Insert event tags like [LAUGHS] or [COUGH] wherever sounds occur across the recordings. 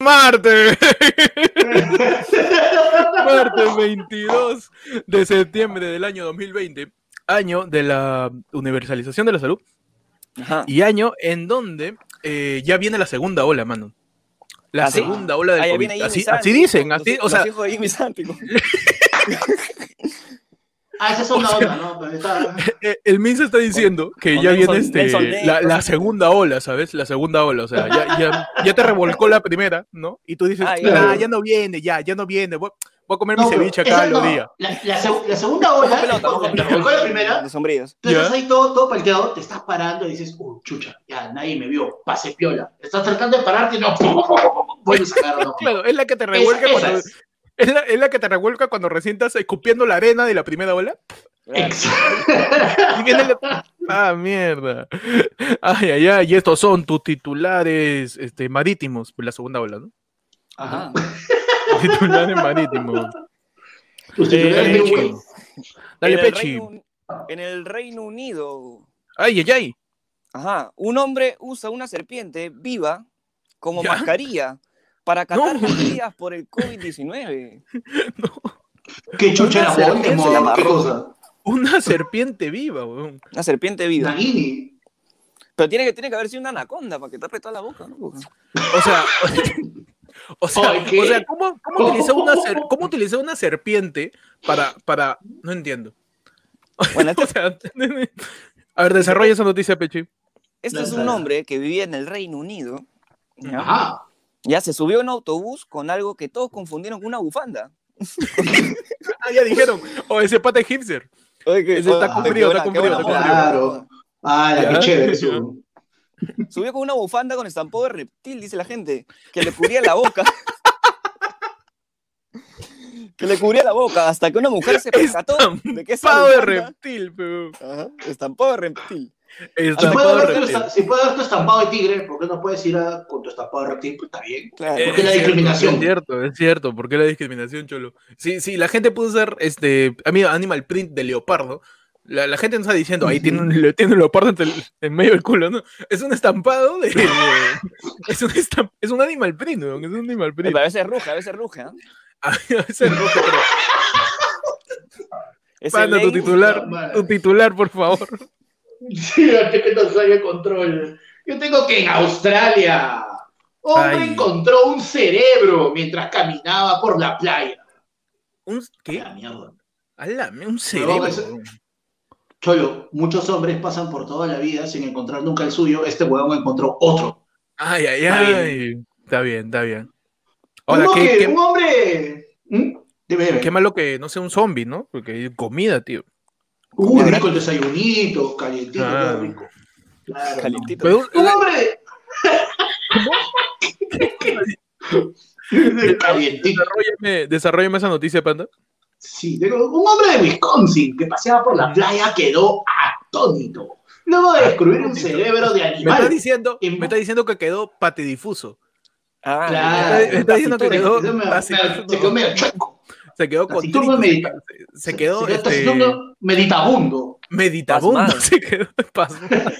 Marte. [LAUGHS] Martes 22 de septiembre del año 2020, año de la universalización de la salud Ajá. y año en donde eh, ya viene la segunda ola, mano. La ¿Ah, segunda ola del Ah, COVID. Así, dicen, así, los o sea, hijos de [LAUGHS] Ah, esa es una [LAUGHS] onda, ¿no? Pero está- eh, el Minsa está diciendo que con ya Nelson- viene este, Nelson la, segunda ola, ¿sabes? La segunda ola, o sea, ya, ya, ya te revolcó la primera, ¿no? Y tú dices, Ah, ya. ya. no viene, ya, ya no viene, voy, voy a comer No, mi ceviche acá no. los días. La, la seg- la segunda ola, pelota, te revolcó la primera, De sombrillas. tú estás Ya. ahí todo, todo palteado, te estás parando y dices, uy, chucha, ya nadie me vio, pase piola. Estás tratando de pararte y no, [LAUGHS] vuelves a agarrar. Claro, es la que te revuelca cuando, es. la, es la que te revuelca cuando recién estás escupiendo la arena de la primera ola. Y viene la- Ah, mierda. Ay, ay, ay. Y estos son tus titulares este, marítimos, pues la segunda ola, ¿no? Ajá. Titulares marítimos. Tus Eh, titulares Pechi. güey. Dale, en, Pechi. Reino, en el Reino Unido, Ay, ay, ay. ajá, un hombre usa una serpiente viva como ¿Ya? mascarilla para catar No. medidas por el COVID-19. [LAUGHS] ¿Qué chucha era Una serpiente Voldemort? ¿Qué cosa? Una serpiente viva, weón. Una serpiente viva. Nagini. Pero tiene que, tiene que haber sido una anaconda para que tape toda la boca, ¿no? O sea, [LAUGHS] o sea, ¿cómo, cómo utilizar una ser- [LAUGHS] cómo utilizar una serpiente para, para, no entiendo. Bueno, O este, sea, a ver, desarrolla esa noticia, Pechi. este es un hombre que vivía en el Reino Unido. ¿ya? Ajá. Ya se subió en un autobús con algo que todos confundieron con una bufanda. [LAUGHS] Ah, ya dijeron. O ese pata es hipster. Ese está Ah, cumplido, qué está cumplido, está Claro. Ah, la que chévere. [LAUGHS] su- Subió con una bufanda con estampado de reptil, dice la gente, que le cubría la boca. [LAUGHS] que le cubría la boca hasta que una mujer se percató de que esa Estampado de reptil, pero. Ajá, estampado de reptil. Si puede, haber si puede haber tu estampado de tigre, ¿por qué no puedes ir a- con tu estampado de reptil? Pues está bien. Claro. ¿Por qué la Es cierto, discriminación? Es cierto, es cierto. ¿Por qué la discriminación, Cholo? Sí, sí, la gente puede usar este, a mí, animal print de leopardo. La, la gente no está diciendo, ahí tiene un, le- tiene un leopardo entre el- en medio del culo, ¿no? Es un estampado de. de- es, un estamp- es un animal print, Es un animal print. A veces ruge, a veces ruge. ¿ah? A veces rojo, pero. [LAUGHS] Panda, tu titular, tu titular, por favor. [LAUGHS] Sí, que no de control. Yo tengo que en Australia, hombre Ay. encontró un cerebro mientras caminaba por la playa. ¿Un qué? La mierda. Ala, un cerebro. Cholo, muchos hombres pasan por toda la vida sin encontrar nunca el suyo. Este huevón encontró otro. Ay, ay, Está bien. ay. Está bien, está bien. Ahora, que- qué, qué- un hombre. ¿Mm? Qué malo que no sea un zombie, ¿no? Porque hay comida, tío. Uy, Comida rico el desayunito, calientito, Ah. todo rico. Claro. Calientito. Pero, Un hombre. [LAUGHS] calientito. desarrollame, desarrollame esa noticia, Panda. Sí, pero un hombre de Wisconsin que paseaba por la playa quedó atónito. Luego de descubrir un cerebro de Me está animal. diciendo, En- me está diciendo que quedó patidifuso. Ah, Claro. Me está diciendo que quedó, se quedó medio chueco. Se quedó con taciturno trito, medita- se, se quedó se este, taciturno meditabundo. meditabundo, Pasmado. [LAUGHS] se quedó pasmado.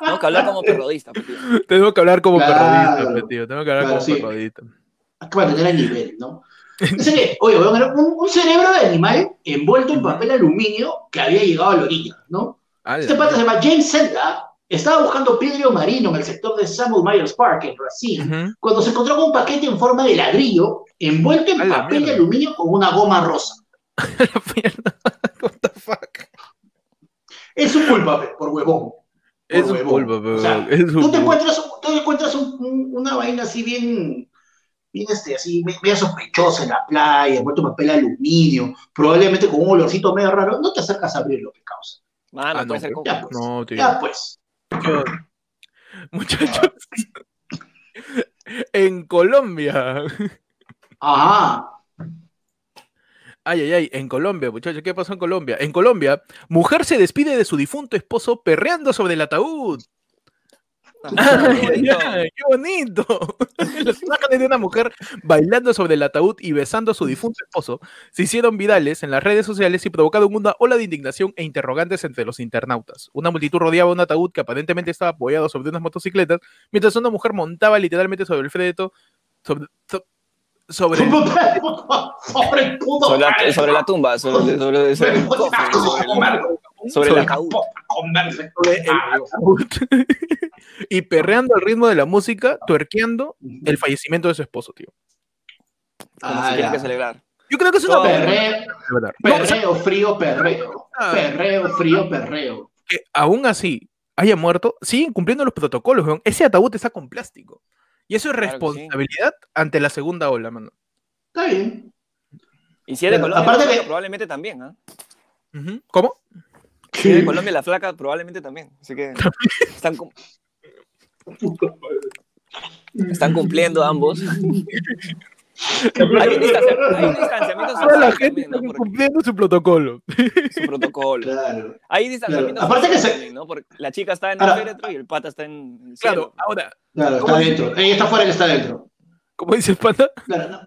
Tengo que hablar como periodista. pues, tío. [LAUGHS] Tengo que hablar como Claro. perrodista, pe, tío. Tengo que hablar Claro, como sí. perrodista. Hay que mantener el nivel, ¿no? Dice que, oye, weón, era un, un cerebro de animal envuelto en papel aluminio que había llegado a la orilla, ¿no? Ala, Este pata se llama James Senda. Estaba buscando vidrio marino en el sector de Samuel Myers Park, en Brasil, Ujú. cuando se encontró con un paquete en forma de ladrillo envuelto en papel de aluminio con una goma rosa. [LAUGHS] La mierda. [LAUGHS] What the fuck. Es su culpa, pe, por huevón. Es Por un huevón. O sea, es un Tú te encuentras, un- tú te encuentras un- un- una vaina así bien, bien este, así, me- media sospechosa en la playa, envuelto en papel aluminio, probablemente con un olorcito medio raro, no te acercas a abrirlo, que causa. Mano, Ah, no, puede ser con- Ya pues, No, tío. ya pues. Yo- Muchachos. En Colombia. Ajá. Ay, ay, ay. En Colombia, muchachos. ¿Qué pasó en Colombia? En Colombia, mujer se despide de su difunto esposo perreando sobre el ataúd. [LAUGHS] Qué bonito. ¡Qué [LAUGHS] bonito! Las imágenes de una mujer bailando sobre el ataúd y besando a su difunto esposo se hicieron virales en las redes sociales y provocaron una ola de indignación e interrogantes entre los internautas. Una multitud rodeaba un ataúd que aparentemente estaba apoyado sobre unas motocicletas, mientras una mujer montaba literalmente sobre el féretro, sobre, so- sobre, [LAUGHS] Sobre el puto Sobre la, sobre la tumba, sobre, sobre- sobre el cofre, sobre el- sobre el sobre- ataúd. Converse. sobre el ataúd. [LAUGHS] y perreando al ritmo de la música, tuerqueando el fallecimiento de su esposo, tío. Como Ah, tiene que celebrar. Yo creo que es una. Perreo, perreo, frío, perreo. Ah. Perreo, frío, perreo. que aún así haya muerto, siguen cumpliendo los protocolos, weón. Ese ataúd está con plástico. Y eso es Claro que sí. responsabilidad ante la segunda ola, mano. Está bien. Y si es de Pero, Colombia, aparte la probablemente también, ¿ah? Ujú. ¿Cómo? Es de Colombia, la flaca probablemente también. Así que están, cum- están cumpliendo ambos. hay, un distancia- hay un distanciamiento Toda la social gente también, ¿no? está cumpliendo su protocolo. su protocolo. Claro. Hay distanciamiento Claro. Aparte social que se- también, ¿no? Porque la chica está en Ahora- el féretro y el pata está en el Claro, cielo. ahora, Claro, ¿Cómo está dentro. Ella está fuera, él está dentro. como dice el pata, Claro, no.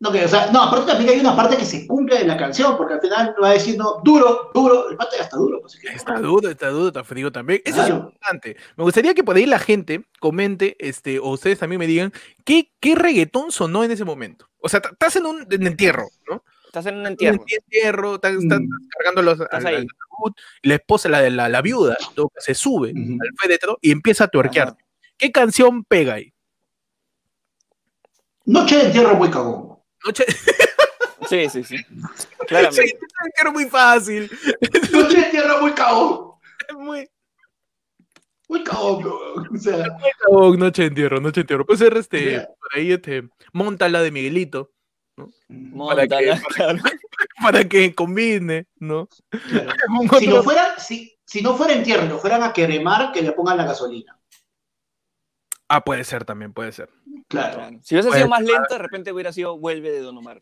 No, que, o sea, no, aparte también hay una parte que se cumple de la canción, porque al final va a decir, no, duro, duro, el pata ya está duro. Pues, está duro, está duro, está frío también. Eso es importante. Me gustaría que por ahí la gente comente, este, o ustedes también me digan, ¿qué, qué reggaetón sonó en ese momento? O sea, estás en un en entierro, ¿no? Estás en un En entierro. un entierro, estás, estás Mm. cargando los, Estás al- ahí. al ataúd, y la esposa, la, de la, la viuda, todo, se sube al féretro y empieza a tuerquear. Ajá. ¿Qué canción pega ahí? Noche de entierro muy cagón. Noche... Sí, sí, sí. Claramente. Noche de entierro muy fácil. Noche de entierro muy cagón. Es muy... Muy weón. O sea, noche de entierro, noche de entierro. Puede ser este, Ya. por ahí este, Montala de Miguelito, Móntala, claro. [LAUGHS] para que combine, ¿no? claro. [LAUGHS] Si, otro- no fuera, si, si no fuera entierro y lo fueran a queremar, que le pongan la gasolina. Ah, puede ser también, puede ser. Claro. Claro. Si hubiese sido más lento, de repente hubiera sido Vuelve de Don Omar.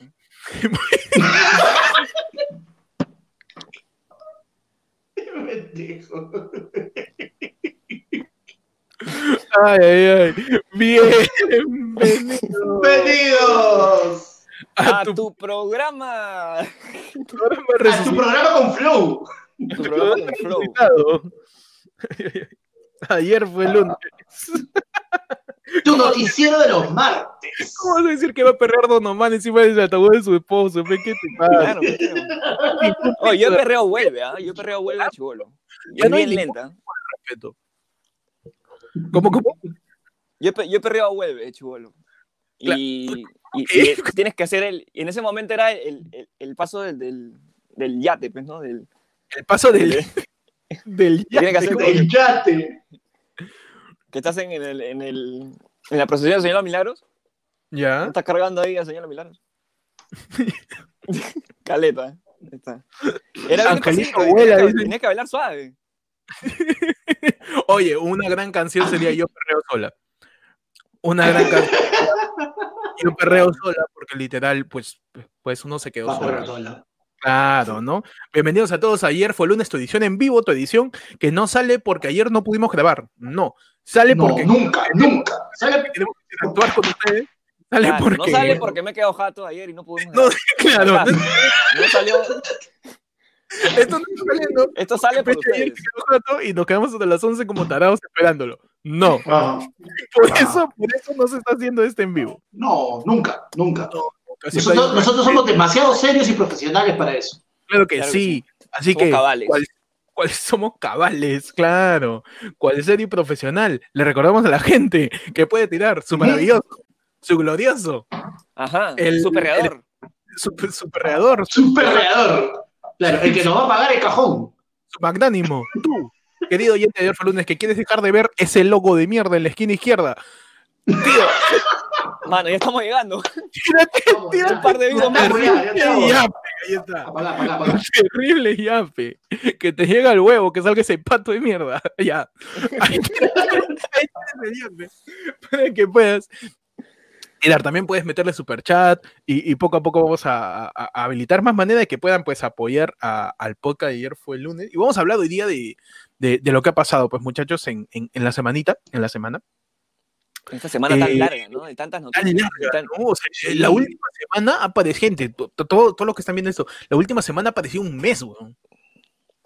Pendejo. Ay, ay, ay. Bienvenido Bienvenidos a ¡A tu tu programa! programa a tu programa con Flow. Tu programa con Flow. Ayer fue el lunes. Tu noticiero de los martes. ¿Cómo vas a decir que va a perrear Don Omar encima del ataúd de su esposo? ¿Qué te pasa? Claro, claro. Oye, yo perreo vuelve, ¿ah? Yo perreo vuelve a chivolo. Ya Es no bien lenta. Respeto. ¿Cómo, cómo? Yo, yo perreo vuelve, chivolo. Claro. Y, y- Ok. y tienes que hacer el. Y en ese momento era el, el- el paso del, del, del yate, pues, ¿no? Del, El paso del, [LAUGHS] [LAUGHS] del Tiene que yate, hacer ¿cómo? El yate. Que estás en, el, en, el, en la procesión del Señor de los Milagros. ¿No Ya. estás cargando ahí al Señor de los Milagros? [LAUGHS] Caleta. ¿eh? Ahí está. Era Angelito despacito, vuela, tenías que- dice. Tenías que bailar suave. [LAUGHS] Oye, una gran canción sería Yo perreo sola. Una gran canción. Yo perreo sola porque literal, pues, pues uno se quedó a sola. Claro, ¿no? Bienvenidos a todos. Ayer fue lunes tu edición en vivo, tu edición que no sale porque ayer no pudimos grabar. No, sale No, porque nunca, nunca. Sale queremos interactuar con ustedes. Sale Claro, porque. No sale porque me he quedado jato ayer y no pudimos. No, grabar. [LAUGHS] claro, Acá, no- no salió. esto no está saliendo. Esto sale por ustedes. y nos quedamos hasta las 11 como tarados esperándolo. No, Ah, por Ah. eso, por eso no se está haciendo este en vivo. no, nunca, nunca. Casi Nosotros, somos demasiado serios y profesionales para eso. Claro que Claro que sí. Así Somos que, cabales. ¿cuál- cuál- [LAUGHS] somos cabales, claro. Cual serio y profesional. Le recordamos a la gente que puede tirar su maravilloso, su glorioso, Ajá. El- su perreador. su, su perreador, su, Super reador. Claro, el que nos va a pagar el cajón. su magnánimo. Tú, querido oyente de Orfa Lunes, que quieres dejar de ver ese logo de mierda en la esquina izquierda. Tío, Mano, ya estamos llegando. tírate, Vamos, tírate un par de videos más. Terrible yape. Que te llega el huevo, que salga ese pato de mierda. [LAUGHS] Ya. Ahí. Para que puedas. tirar. también puedes meterle super chat y, y poco a poco vamos a, a- a habilitar más maneras de que puedan pues apoyar a- al podcast de ayer fue el lunes. Y vamos a hablar hoy día de, de, de lo que ha pasado, pues muchachos, en, en, en la semanita, en la semana. Esta semana tan Eh, larga, ¿no? De tantas Tan noticias. larga, tan- ¿no? O sea, La última semana apareció, gente, to- to- todo, todo lo que están viendo esto, la última semana apareció un mes, weón.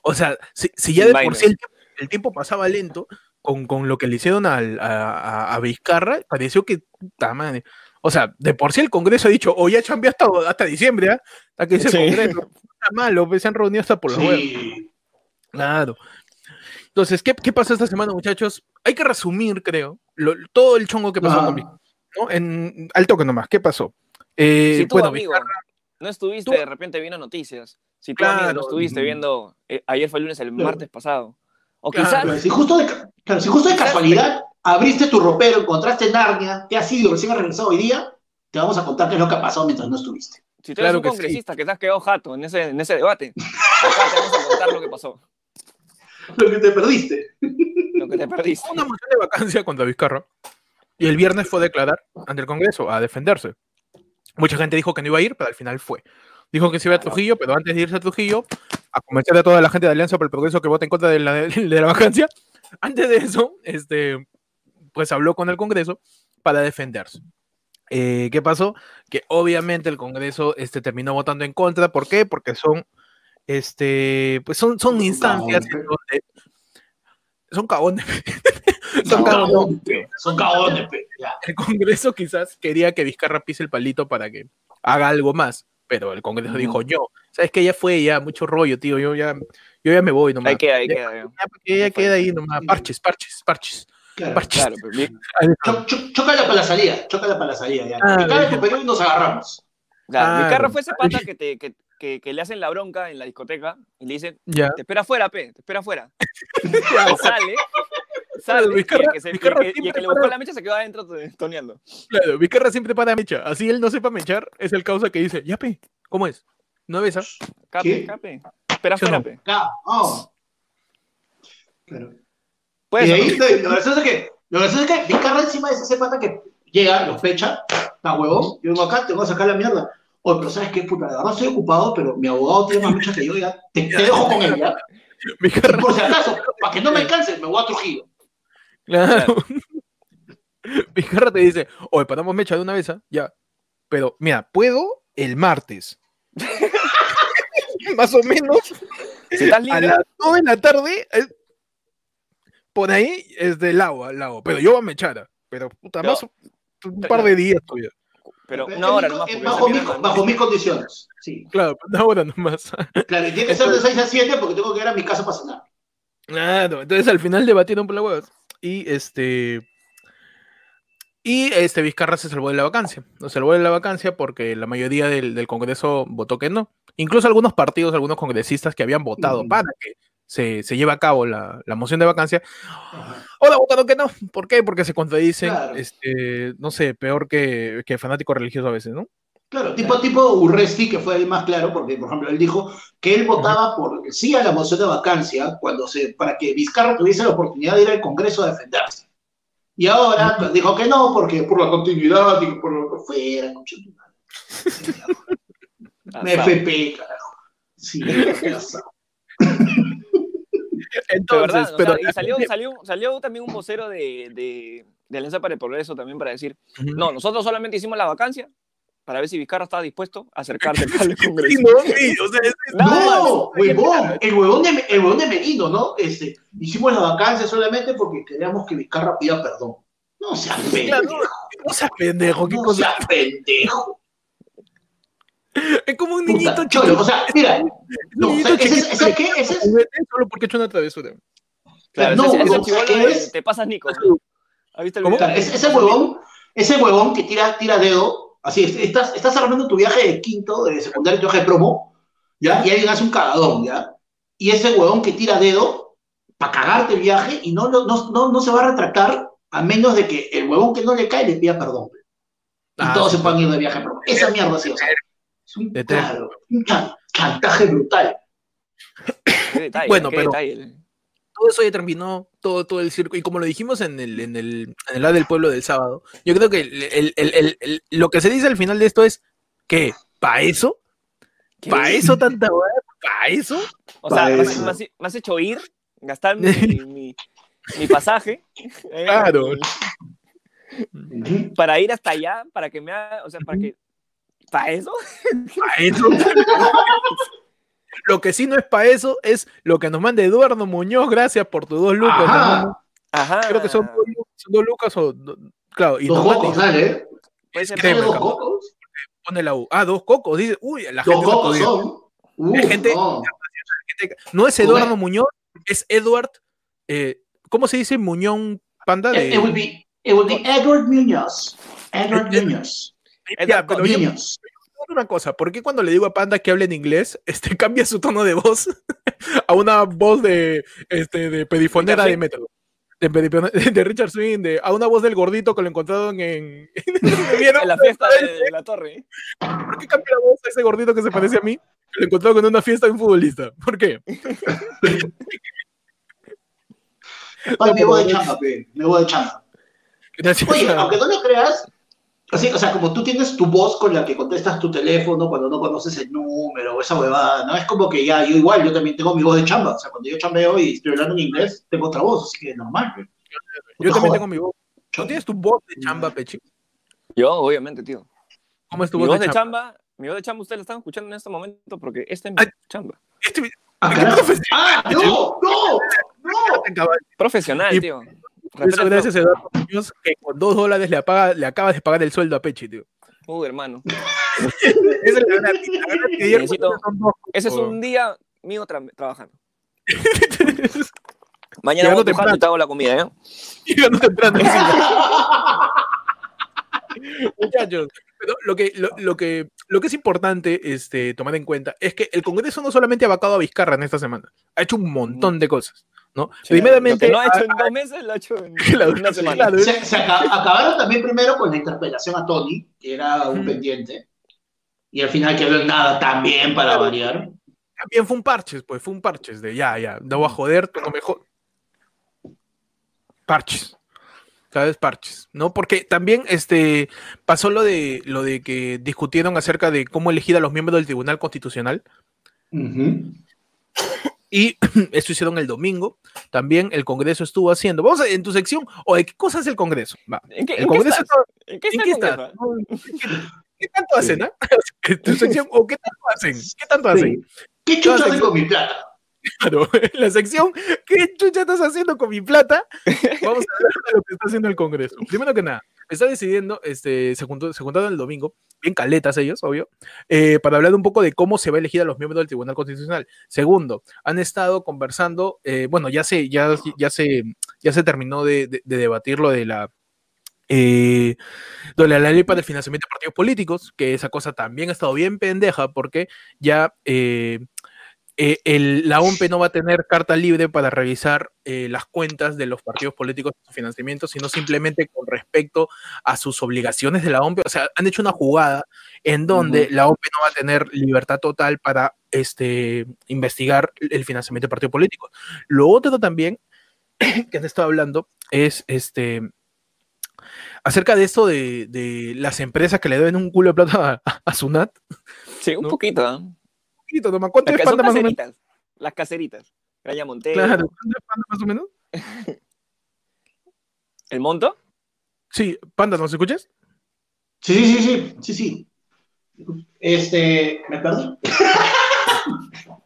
O sea, si, si ya de por sí el, tiempo- el tiempo pasaba lento, con, con lo que le hicieron al- a, a- a Vizcarra, pareció que, puta madre. O sea, de por sí el Congreso ha dicho, o ya chambeó hasta, hasta diciembre, ¿ah? Hasta que el Sí. Congreso, puta malo, se han reunido hasta por los huevos. Sí. Claro. Entonces, ¿qué, qué pasó esta semana, muchachos? Hay que resumir, creo, lo- todo el chongo que pasó Ah. con Vizcarra, ¿no? En, al toque nomás, ¿qué pasó? Eh, Si tú, bueno, amigo, Vizcarra- no estuviste tú- de repente viendo noticias, si tú, amigo, no estuviste viendo, eh, ayer fue el lunes, el Claro. martes pasado, o Claro. quizás, Claro, si justo de, claro, si justo de casualidad abriste tu ropero, encontraste Narnia, te has ido, recién has regresado hoy día, te vamos a contar qué es lo que ha pasado mientras no estuviste. si tú eres un que sí. congresista que te has quedado jato en ese, en ese debate, acá te vamos a contar lo que pasó, [LAUGHS] Lo que te perdiste. Que te perdiste. una moción de vacancia contra Vizcarra y el viernes fue a declarar ante el Congreso a defenderse. Mucha gente dijo que no iba a ir, pero al final fue. Dijo que se iba a Trujillo, pero antes de irse a Trujillo, a convencer a toda la gente de Alianza por el Progreso que vote en contra de la, de la vacancia, [LAUGHS] antes de eso, este, pues habló con el Congreso para defenderse. Eh, ¿Qué pasó? Que obviamente el Congreso este, terminó votando en contra. ¿Por qué? Porque son, este, pues son, son instancias en donde son cagones. Son cagones. Son cagones. El Congreso quizás quería que Vizcarra pise el palito para que haga algo más, pero el Congreso dijo, yo, sabes que ya fue, ya mucho rollo, tío, yo ya, yo ya me voy nomás. Ahí queda, ahí queda. ya, ya Ya queda ahí nomás, parches, parches, parches, Claro. parches. Claro, pero [LAUGHS] cho- Chócala para la salida, chócala para la salida. Ya. Ah, Perú nos agarramos. claro, carro fue ese pata que, te, que, que, que le hacen la bronca en la discoteca y le dicen, Ya. te espera afuera, pe, te espera afuera. [LAUGHS] Sale, sale, y el que, se- y el que- y el siempre que le buscó para- la mecha se quedó adentro to- toneando. Claro, Vizcarra siempre para mecha, así él no sepa mechar, es el causa que dice, ya pe, ¿cómo es? ¿No ves? ah? Cape, cape. Espera ¿Sí o afuera, no? pe. Vamos. Claro. Puede y ahí, ¿no? lo gracioso es que, lo gracioso es que Vizcarra encima es ese pata que llega, los fecha, está huevón, yo vengo acá, te voy a sacar la mierda. Oye, pero ¿sabes qué, puta? La verdad estoy ocupado, pero mi abogado tiene más mecha que yo, ya. Te, te dejo con él, ya. Por si acaso, para que no me alcance, me voy a Trujillo. claro. Vizcarra [LAUGHS] te dice, oye, paramos mecha de una vez, ah? ya. Pero, mira, puedo el martes. [LAUGHS] Más o menos. Si estás a libre, las 2 de la tarde, eh, por ahí es del agua, al agua. Pero yo voy a mechar. ah, Pero puta, No. más un par de días todavía. Pero una hora mi- nomás. bajo, bajo mis condiciones. Sí. Claro, una hora nomás. Claro, y tiene que [LAUGHS] ser de 6 a 7 porque tengo que ir a mi casa para cenar. Claro, entonces al final debatieron por la huevas. Y este. Y este Vizcarra se salvó de la vacancia. Se salvó de la vacancia porque la mayoría del, del Congreso votó que no. Incluso algunos partidos, algunos congresistas que habían votado para que se, se lleve a cabo la, la moción de vacancia, ahora votaron que no. ¿Por qué? Porque se contradicen, Claro. este, no sé, peor que, que fanático religioso a veces, ¿no? Claro, tipo, tipo Urresti, que fue el más claro, porque, por ejemplo, él dijo que él votaba por sí a la moción de vacancia cuando se, para que Vizcarra tuviese la oportunidad de ir al Congreso a defenderse. Y ahora pues, dijo que no, porque por la continuidad y por lo que fuera, concha tu madre. [LAUGHS] Me Asado. FP, carajo. Sí, [LAUGHS] [LAUGHS] [LAUGHS] Entonces, verdad, o pero sea, y salió, salió, salió también un vocero de, de, de Alianza para el Progreso también para decir, no, nosotros solamente hicimos la vacancia para ver si Vizcarra estaba dispuesto a acercarse al [LAUGHS] Sí, Congreso. no, sí, o sea, es-. No, huevón, el huevón de, el huevón de Merino, ¿no? Este, hicimos la vacancia solamente porque queríamos que Vizcarra pida perdón. No seas Claro, pendejo. no seas pendejo, qué No cosa. seas pendejo. Es como un Puta, niñito cholo, chiquito. o sea, mira, no, o sea, ese es- chiquito ese es que qué, ese es- Solo porque ha hecho una travesura. Claro, No, ese, ¿sabes de- es? te pasas Nico. ¿Has visto el ¿Cómo? video? Claro, ese, ese huevón, ese huevón que tira, tira dedo, así, es- estás, estás armando tu viaje de quinto, de secundario, tu viaje de promo, ¿ya? Y alguien hace un cagadón, ¿ya? Y ese huevón que tira dedo, para cagarte el viaje, y no, no, no, no, no se va a retractar, a menos de que el huevón que no le cae le pida perdón. Y Ah, todos sí, se puedan ir de viaje de promo. Esa mierda sí, o sea, es un, De tres. claro, un chan- chantaje brutal. Qué detalle, Bueno, qué pero- detalle. todo eso ya terminó, todo, todo el circo. Y como lo dijimos en el, en el, en el lado del pueblo del sábado, yo creo que el- el- el- el- el- lo que se dice al final de esto es que, ¿para eso? ¿Para eso tanta weá? ¿Para eso? O sea, Pa' me has- eso. me has, me has hecho ir gastar mi, [LAUGHS] mi, mi pasaje. eh, Claro. Para ir hasta allá, para que me haga, o sea, para que... ¿Para eso? Pa' eso. Lo que sí no es para eso es lo que nos manda Eduardo Muñoz. Gracias por tus dos lucas, Ajá. Creo que son dos, lu- son dos lucas o. do- Claro, y Dos cocos, dale. Puede ¿Sale dos cocos? pone la U. Ah, dos cocos. Dice, uy, la Dos gente. cocos son. No. No es Eduardo. Muñoz, es Edward. eh, ¿Cómo se dice Muñón Panda? It, De... it would be, it would be Edward Muñoz. Edward Ed- Muñoz. Ya, pero yo Muñoz. una cosa, ¿por qué cuando le digo a Panda que hable en inglés, [LAUGHS] este cambia su tono de voz [LAUGHS] a una voz de este de pedifonera de Metro? De, [LAUGHS] de Richard Swing, de, a una voz del gordito que lo encontraron en. En la fiesta de, de la torre. ¿Por qué cambia la voz a ese gordito que se parece a mí? Que lo encontraron en una fiesta de un futbolista. ¿Por qué? Ay, me voy de chamba. Me voy de chamba. Oye, aunque no lo creas, así, o sea, como tú tienes tu voz con la que contestas tu teléfono cuando no conoces el número o esa huevada, ¿no? Es como que ya, yo igual, yo también tengo mi voz de chamba. O sea, cuando yo chambeo y estoy hablando en inglés, tengo otra voz, así que normal, pe. Yo también Joder. tengo mi voz. ¿No tienes tu voz de chamba, Pechi? Yo, obviamente, tío. ¿Cómo es tu Mi voz, de de chamba? chamba, mi voz de chamba ustedes la están escuchando en este momento porque esta es mi Ay. chamba. Este- Ah, ¿qué carajo. profesión? ¡Ah, no! ¡No! ¡No! Profesional, Y- tío. Eso, gracias a Eduardo Muñoz, que con dos dólares le, apaga, le acabas de pagar el sueldo a Pechi, tío. Uh, hermano. [LAUGHS] Esa es la. La Necesito- Ese es un día mío tra- trabajando. [LAUGHS] Mañana voy a y te hago la comida, ¿eh? [LAUGHS] Llegando temprano. Muchachos, pero lo que, lo, lo que, lo que es importante este, tomar en cuenta es que el Congreso no solamente ha vacado a Vizcarra en esta semana, ha hecho un montón de cosas. ¿No? Primeramente, Lo que no ha hecho en dos meses, lo ha hecho en [LAUGHS] Claro, una sí, semana. claro. Se, se aca- acabaron también primero con la interpelación a Tony, que era un pendiente, y al final quedó en nada también para Claro. variar. también fue un parches, pues fue un parches de ya, ya, no voy a joder, tú no me jo- Parches. ¿Sabes? Parches, ¿no? Porque también este, pasó lo de, lo de que discutieron acerca de cómo elegir a los miembros del Tribunal Constitucional. Ujú. Y [CLEARS THROAT] eso hicieron el domingo. También el Congreso estuvo haciendo. Vamos a, en tu sección, o de qué cosa es el Congreso. Va. ¿En qué, El en Congreso está- ¿En qué ¿En está [LAUGHS] qué tanto hacen, ah? [LAUGHS] En tu sección, o qué tanto hacen? ¿Qué tanto hacen? ¿Qué chucha hacen con mi plata? [LAUGHS] Claro, en la sección, ¿qué chucha estás haciendo con mi plata? Vamos a hablar de lo que está haciendo el Congreso. Primero que nada, está decidiendo, este, se, juntó- se juntaron el domingo, bien caletas ellos, obvio, eh, para hablar un poco de cómo se va a elegir a los miembros del Tribunal Constitucional. Segundo, han estado conversando, eh, bueno, ya se, ya, ya se, ya se terminó de, de- de debatir lo de la eh, la ley para el financiamiento de partidos políticos, que esa cosa también ha estado bien pendeja porque ya eh, eh, el- la OMP no va a tener carta libre para revisar eh, las cuentas de los partidos políticos y su financiamiento, sino simplemente con respecto a sus obligaciones de la OMP. O sea, han hecho una jugada en donde la OMP no va a tener libertad total para este, investigar el financiamiento de partidos políticos. Lo otro también [CLEARS THROAT] que han estado hablando es este acerca de esto de, de las empresas que le deben un culo de plata a, a Sunat. Sí, un ¿No? poquito. Poquito, nomás. ¿Cuánto Las es Panda más o menos? caseritas. Las caseritas. Graya Montero. Claro, ¿cuánto es Panda más o menos? [LAUGHS] ¿El monto? Sí, Panda, ¿nos escuchas? Sí, sí, sí, sí, sí, sí. Este, ¿me perdí? [LAUGHS]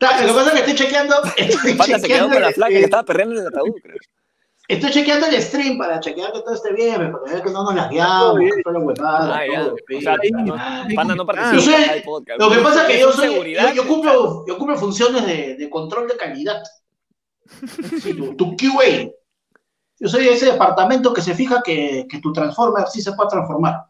Lo que pasa es que estoy chequeando, estoy Panda se quedó con la chequeando, flaca que estaba perreando en el ataúd, creo. Estoy chequeando el stream para chequear que todo esté bien, para ver que no nos lagueamos, que toda la huevada, Ah, ya. todo, O sea, pe. no- Panda no Yo participa soy- en el podcast. Lo que pasa es que yo soy, yo, yo cumplo, yo cumplo funciones de, de control de calidad. Sí, tu, tu QA. Yo soy ese departamento que se fija que, que tu Transformer sí se puede transformar.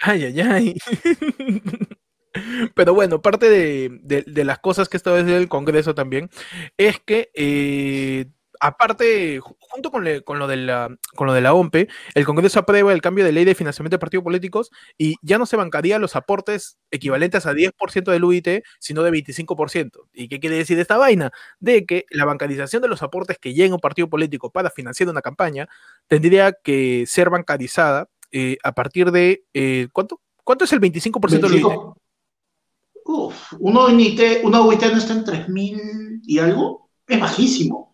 Ay, ay, ay. [LAUGHS] Pero bueno, parte de, de- de las cosas que esta vez el Congreso también es que, eh, aparte, ju- junto con, lo de la, con lo de la OMP, el Congreso aprueba el cambio de ley de financiamiento de partidos políticos y ya no se bancaría los aportes equivalentes a 10% del UIT, sino de 25%. ¿Y qué quiere decir esta vaina? De que la bancarización de los aportes que llega un partido político para financiar una campaña tendría que ser bancarizada eh, a partir de, eh, ¿cuánto? ¿Cuánto es el 25% del UIT? 25. Uf, UIT, uno UIT no está en 3.000 y algo. Es bajísimo.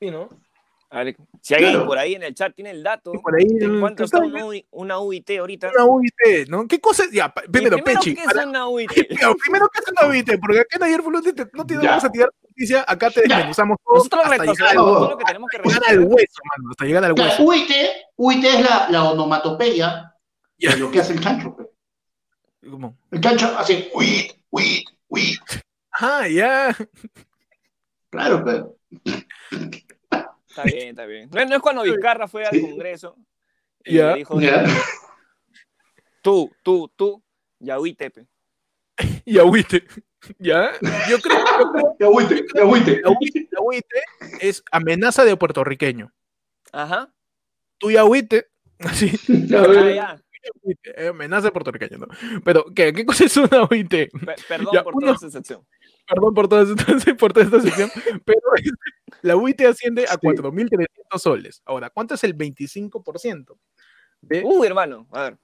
Sí, ¿no? A ver, si alguien Claro. por ahí en el chat tiene el dato por ahí, de cuánto ¿qué está tal? una, una UIT ahorita. Una UIT, ¿no? ¿Qué cosa es? Ya, primero, primero, Pechi. ¿qué es para- una UIT? [LAUGHS] Primero, primero, ¿qué es una UIT? Porque acá en ayer no te, vamos a tirar noticia, acá te desmenuzamos todo Nosotros hasta llegar, todo lo que tenemos que llegar al hueso, mano, hasta llegar al Claro, hueso. UIT, UIT es la, la onomatopeya Ya. de lo que hace el chancho. ¿Cómo? El chancho hace UIT, UIT, UIT. Ajá, ya. Claro, pero. Está bien, está bien. No, es- no es cuando Vizcarra fue al. Congreso y Ya. le dijo, Ya. tú, tú, tú, ya UIT. pe. ¿Ya? Yo creo, yo creo Ya UIT, ya UIT. que la UIT, la UIT es amenaza de puertorriqueño. Ajá. Tú [LAUGHS] [LAUGHS] ya agüite. Así, Ya, Ah, ya. eh, amenaza de puertorriqueño, ¿no? Pero, ¿qué, ¿qué cosa es una UIT? Pe- perdón Ya, por uno- toda esa excepción. Perdón por toda esta, [LAUGHS] por toda esta sección, [LAUGHS] pero la UIT asciende a 4.300 soles. Ahora, ¿cuánto es el 25%? De, Uy, hermano, a ver.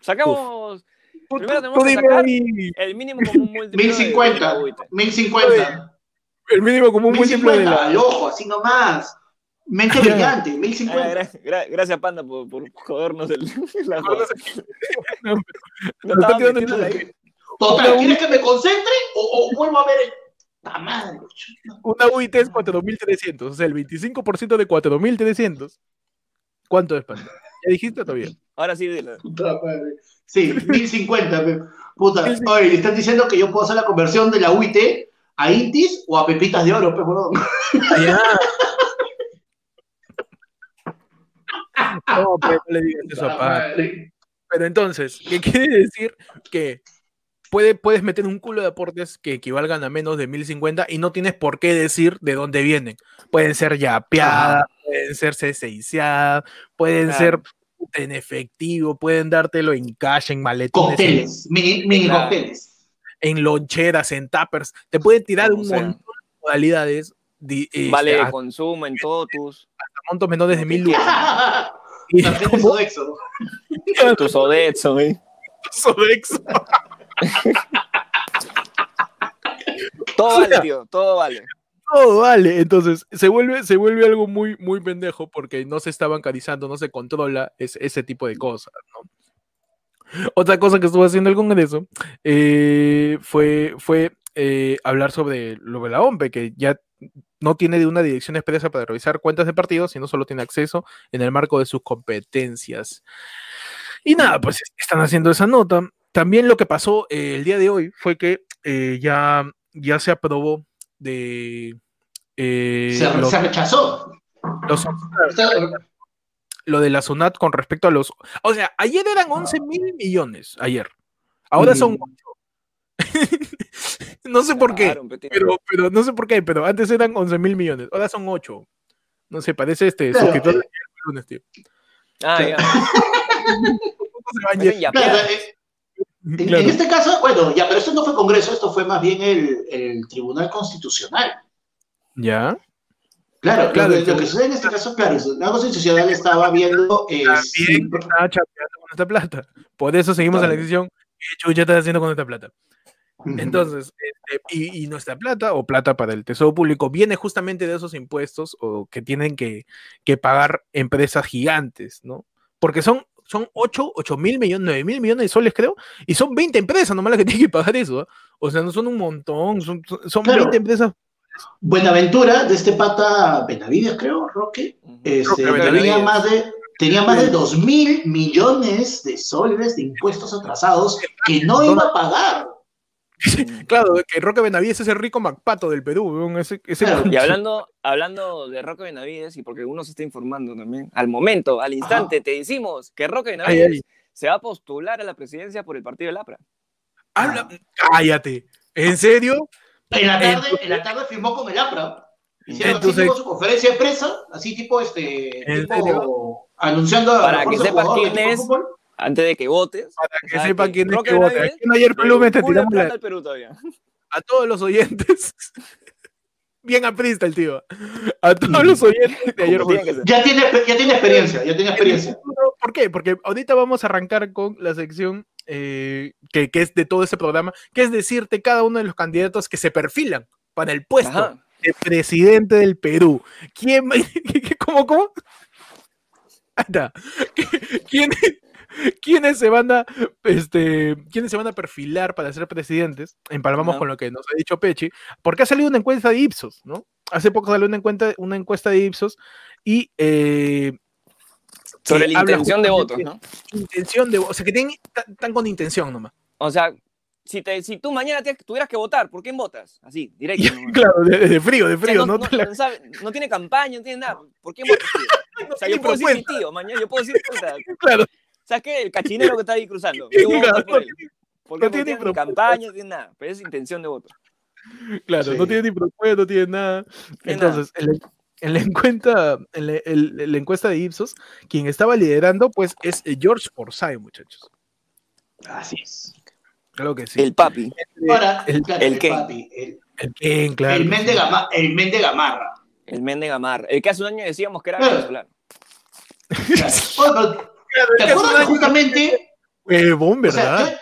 Sacamos primero tenemos que sacar- ahí el mínimo común múltiplo. de- de la 1050. UIT. 1050. el mínimo común múltiplo de 1050, la... al ojo, así nomás. Mente brillante, Ah, 1050. gra- gra- gracias, Panda, por, por jodernos el, [LAUGHS] la No. No, No Total, ¿quieres que me concentre o, o vuelvo a ver el... ¡La madre! Una UIT es 4.300, o sea, el 25% de 4.300. ¿Cuánto es, Panda? ¿Ya dijiste todavía? Ahora sí, dile. Puta madre. Sí, 1050. pe. Puta, 1050. oye, están diciendo que yo puedo hacer la conversión de la UIT a Intis o a Pepitas de Oro, huevón. Ya. [LAUGHS] No, pero no le digas eso a. Pero entonces, ¿qué quiere decir? Que puede, puedes meter un culo de aportes que equivalgan a menos de 1050 y no tienes por qué decir de dónde vienen. Pueden ser yapeadas, pueden ser ceseiciadas, pueden Claro. ser en efectivo, pueden dártelo en cash, en maletines, Cócteles, mini, mini Claro. cócteles. en loncheras, en tuppers. Te pueden tirar Como un sea. montón de modalidades. di- este, Vale de hasta consumo en totus, montos menores de mil lucas. [LAUGHS] Como Sodexo. tus Odetso, ¿eh? Sodexo. [LAUGHS] Todo [LAUGHS] vale, tío, todo vale. todo vale. Entonces, se vuelve, se vuelve algo muy, muy pendejo porque no se está bancarizando, no se controla es- ese tipo de cosas, ¿no? Otra cosa que estuvo haciendo el Congreso eh, fue, fue eh, hablar sobre lo de la OMPE, que ya no tiene de una dirección expresa para revisar cuentas de partidos, sino solo tiene acceso en el marco de sus competencias. Y nada, pues están haciendo esa nota. También lo que pasó eh, el día de hoy fue que eh, ya, ya se aprobó de eh, Se, los- se rechazó. los- lo de la SUNAT con respecto a los... O sea, ayer eran 11 mil millones, ayer. Ahora son Mm. 8. [LAUGHS] no sé por qué, pero, pero no sé por qué, pero antes eran 11 mil millones, ahora son 8. No sé, parece este Claro, suscriptor eh. de lunes, tío. Ah, ya. [LAUGHS] ¿Cómo se va a Parecen llevar? Claro, yapeadas. En, Claro. en este caso, bueno, ya, pero esto no fue Congreso, esto fue más bien el, el Tribunal Constitucional. ¿Ya? Claro, Claro, lo, que, lo que sucede en este caso, claro, el Tribunal Constitucional estaba viendo eh, También está chapeando con esta plata. Por eso seguimos en la Claro. decisión. ¿Qué chucha estás haciendo con esta plata? Entonces, este, y, y nuestra plata o plata para el Tesoro Público viene justamente de esos impuestos o que tienen que, que pagar empresas gigantes, ¿no? Porque son, son 8, 8 mil millones, 9 mil millones de soles, creo, y son 20 empresas nomás las que [LAUGHS] tienen que pagar eso, ¿ah? O sea, no son un montón, son, son- Claro. 20 empresas. Buenaventura, de este pata Benavides, creo, Roque, este, Roque tenía más de tenía más de 2 mil millones de soles de impuestos atrasados que no iba a pagar. [LAUGHS] Claro, que Roque Benavides es el rico MacPato del Perú, ese, ese Claro. Y [LAUGHS] hablando, hablando de Roque Benavides, y porque uno se está informando también, al momento, al instante, te decimos que Roque Benavides Ay, ay. se va a postular a la presidencia por el partido del APRA. Habla- cállate, ¿en serio? En la tarde, en la tarde firmó con el APRA. Hicieron así Entonces- tipo su conferencia de prensa, así tipo este ¿En tipo, anunciando a Para los que sepas quién es, fútbol. Antes de que votes. Para que sea, sepan quién es que vota. Aquí en ayer Perú me te le tiramos la- al Perú todavía. a todos los oyentes. [LAUGHS] Bien aprista el tío. A todos los oyentes de ayer. Ya tiene, ya tiene experiencia, ya tiene experiencia. ¿Por qué? Porque ahorita vamos a arrancar con la sección eh, que, que es de todo ese programa, que es decirte cada uno de los candidatos que se perfilan para el puesto Ajá. vicepresidente del Perú. ¿Quién, [LAUGHS] cómo, cómo? ¿Quién, ¿Quiénes se van a, este, quiénes se van a perfilar para ser presidentes? Empalmamos con lo que nos ha dicho Pechi, porque ha salido una encuesta de Ipsos, ¿no? Hace poco salió una encuesta, una encuesta de Ipsos y eh, Sobre la intención de votos, justamente- ¿no? intención de, o sea, que tienen, están con intención nomás. O sea, si, te, si tú mañana te- tuvieras que votar, ¿por quién votas? Así, directo. [LAUGHS] nomás. Claro, de, de frío, de O sea, frío, no, ¿no? no- no no tiene campaña, no tiene nada. ¿Por quién votas? tío? [LAUGHS] O sea, yo puedo decir mi tío, mañana yo puedo decir, puta, [LAUGHS] Claro, ¿sabes qué? El cachinero que está ahí cruzando. [LAUGHS] Yo voy a votar por él. Porque no tiene tiene ni propuesta. campaña, no tiene nada. Pero es intención de voto. claro, no tiene ni propuesta, no tiene nada. Tiene Entonces, en la, en la encuesta, en la, el- en la encuesta de Ipsos, quien estaba liderando, pues, es George Forsyth, muchachos. Así es. Claro que sí. El papi. Ahora, el- claro, el el, qué? papi, el, El Ken, claro. el que men sí. de Gama- el men de Gamarra. El men de Gamar. El que hace un año decíamos que era Claro. venezolano. Claro. ¿Te acuerdas justamente huevón, o sea, ¿verdad?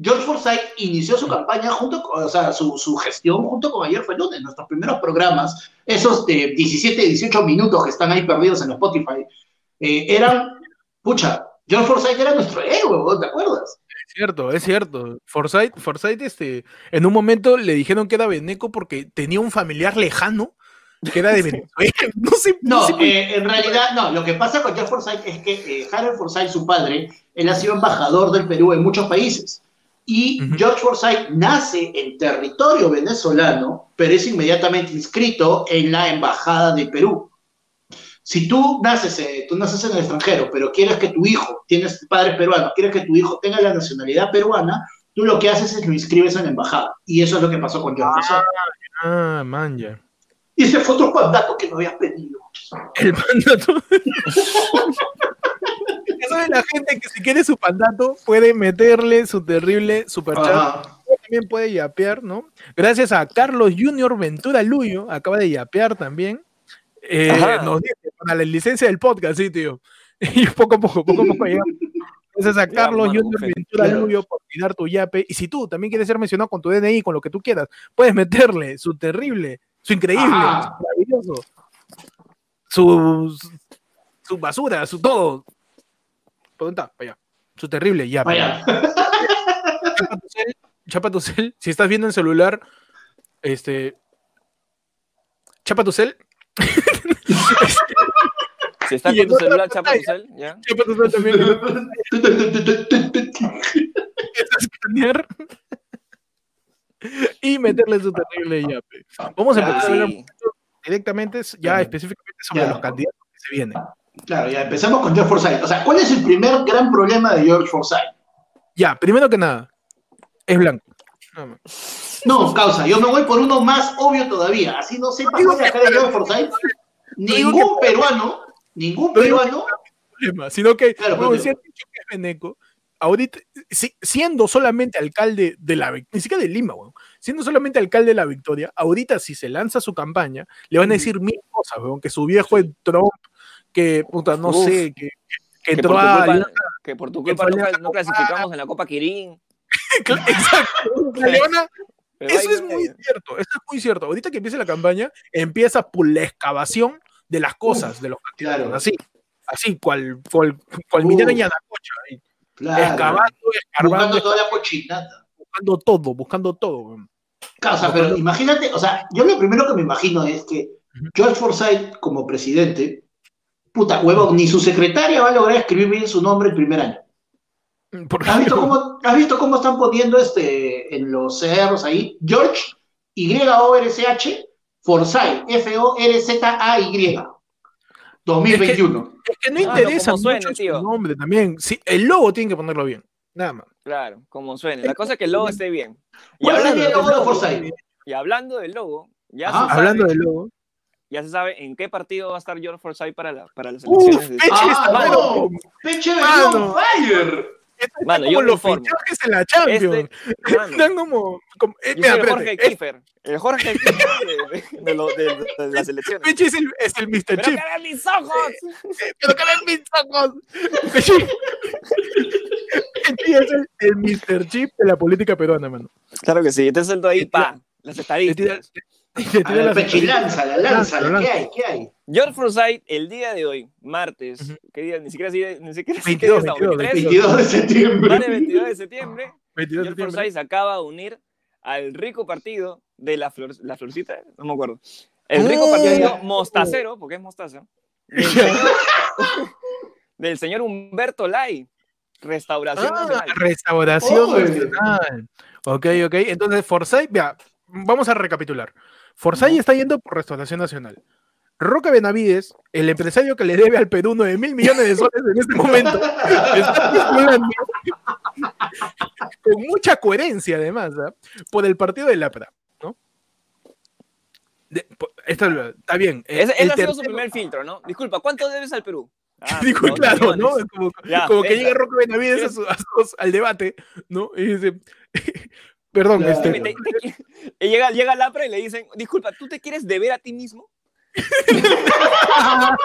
George- Forsyth inició su campaña junto con, o sea, su, su gestión junto con ayer fue lunes, nuestros primeros programas, esos de 17, 18 minutos que están ahí perdidos en Spotify, eh, eran, pucha, George Forsyth era nuestro héroe, ¿vos ¿te acuerdas? Es cierto, es cierto. Forsyth, Forsyth, este, en un momento le dijeron que era veneco porque tenía un familiar lejano que era de Venezuela. [LAUGHS] No sé, No, sé por- eh, en realidad, no, lo que pasa con George Forsyth es que eh, Harold Forsyth, su padre, él ha sido embajador del Perú en muchos países. Y Ujú. George Forsyth nace en territorio venezolano, pero es inmediatamente inscrito en la embajada de Perú. Si tú naces, eh, tú naces en el extranjero, pero quieres que tu hijo, tienes padres peruanos, quieres que tu hijo tenga la nacionalidad peruana, tú lo que haces es lo inscribes en la embajada. Y eso es lo que pasó con George Forsyth. Ah, man, ya. Y ese fue otro mandato que me habías pedido. El mandato. [LAUGHS] Eso de la gente que si quiere su mandato puede meterle su terrible superchat. Ajá. También puede yapear, ¿no? Gracias a Carlos Junior Ventura Luyo, acaba de yapear también. Eh, nos dice para la licencia del podcast, sí, tío. [LAUGHS] Y poco a poco, poco a poco llegamos. Gracias a Ya, Carlos mano, Junior. Ventura Claro. Luyo por tirar tu yape. Y si tú también quieres ser mencionado con tu DNI, con lo que tú quieras, puedes meterle su terrible, su increíble, Ah. su maravilloso, su, su basura, su todo. ¿Por dónde está? Para allá. Su terrible yape. Vaya. [LAUGHS] Chapa tu cel, chapa tu cel. Si estás viendo en celular, este. Chapa tu cel. Si está [LAUGHS] Y con en tu celular, chapa tu pantalla. cel, ¿ya? Chapa tu cel también. [LAUGHS] A escanear. Y meterle su terrible yape. Vamos a empezar a Sí. directamente, ya específicamente sobre los candidatos que se vienen. Claro, ya empezamos con George Forsyth. O sea, ¿cuál es el primer gran problema de George Forsyth? Ya, primero que nada, es blanco. No, causa, yo me voy por uno más obvio todavía. Así no sepa que- cara de George Forsyth. Ningún peruano, ningún No peruano, problema, sino que, Claro, dicho que es Beneco, ahorita, si- siendo solamente alcalde de la ni siquiera de Lima, weón, siendo solamente alcalde de la Victoria, ahorita si se lanza su campaña, le van a decir mil cosas, weón, que su viejo es Trump, que, puta, no Uf. sé, que, que Que por culpa, que por tu culpa no, no clasificamos en la Copa Kirin. [LAUGHS] Exacto, le van a- Pero Eso es muy cierto, eso es muy cierto. Ahorita que empiece la campaña, empieza por la excavación de las cosas, de los candidatos, claro. así, así, cual, cual, cual Uf. minera en Yanacocha, claro, escarbando, buscando toda la cochinata. buscando todo, buscando todo. weón. Causa, pero imagínate, o sea, yo lo primero que me imagino es que George Forsyth, como presidente, puta huevo, ni su secretaria va a lograr escribir bien su nombre el primer año. Porque- ¿Has visto cómo, has visto cómo están poniendo este, en los cerros ahí? George, Y-O-R-C-H, Forsyth, F-O-R-Z-A-Y. 2021. Es que no Ah, no, interesa como suene, mucho tío. su nombre también. Sí, el logo tiene que ponerlo bien, nada más. Claro, como suene. La cosa es que el logo esté bien. Y ¿Cuál hablando, del logo de logo, Forsyth? y hablando del logo, ya, se sabe, Hablando del logo. ya se sabe en qué partido va a estar George Forsyth para, la, para las Uf, elecciones. de- Peche Ah, está no. bueno. Peche Mano. Mano, como yo los fichajes en la Champions. Este, mano, Están como. como eh, mira, el Jorge es- Kiefer. El Jorge Kiefer de, de- de de- las [LAUGHS] elecciones. Peche es el, es el Mr. ¡Pero Chip. que vean mis ojos! Pero que ven mis ojos. Peche es el, el Mr. Chip de la política peruana, mano. Claro que sí. Te suelto ahí, pa, las estadísticas. [LAUGHS] A ver, Pechi, lánzala, lánzala. Lánzala, ¿Qué hay? ¿Qué hay? George Forsyth, el día de hoy, martes. ¿qué día? Ni siquiera, sé- ni siquiera sé 22, qué día estamos, 22, 22 de septiembre. Vale, 22 de septiembre. 22 de George septiembre. Forsyth acaba de unir al rico partido de la, flor, la florcita, no me acuerdo. El rico Oh. partido mostacero, porque es mostaza, del [LAUGHS] señor, [LAUGHS] del señor Humberto Lai, Restauración Ah, Nacional. restauración nacional. Ok, ok. Entonces, Forsyth, vea, vamos a recapitular. Forsyth está yendo por restauración nacional. Roque Benavides, el empresario que le debe al Perú 9 mil millones de soles en este momento, [LAUGHS] está con mucha coherencia, además, ¿ah? por el partido de Lapra. ¿no? De- está bien. eh, el ese ha sido su primer filtro, ¿no? Disculpa, ¿cuánto debes al Perú? Ah, [LAUGHS] Dijo, claro, ¿no? Como, Ya, como que llega Roque Benavides a su- a su- al debate, ¿no? Y dice, [LAUGHS] perdón, Claro. este, Te- te- llega, llega Lapra y le dicen, disculpa, ¿tú te quieres deber a ti mismo? [LAUGHS]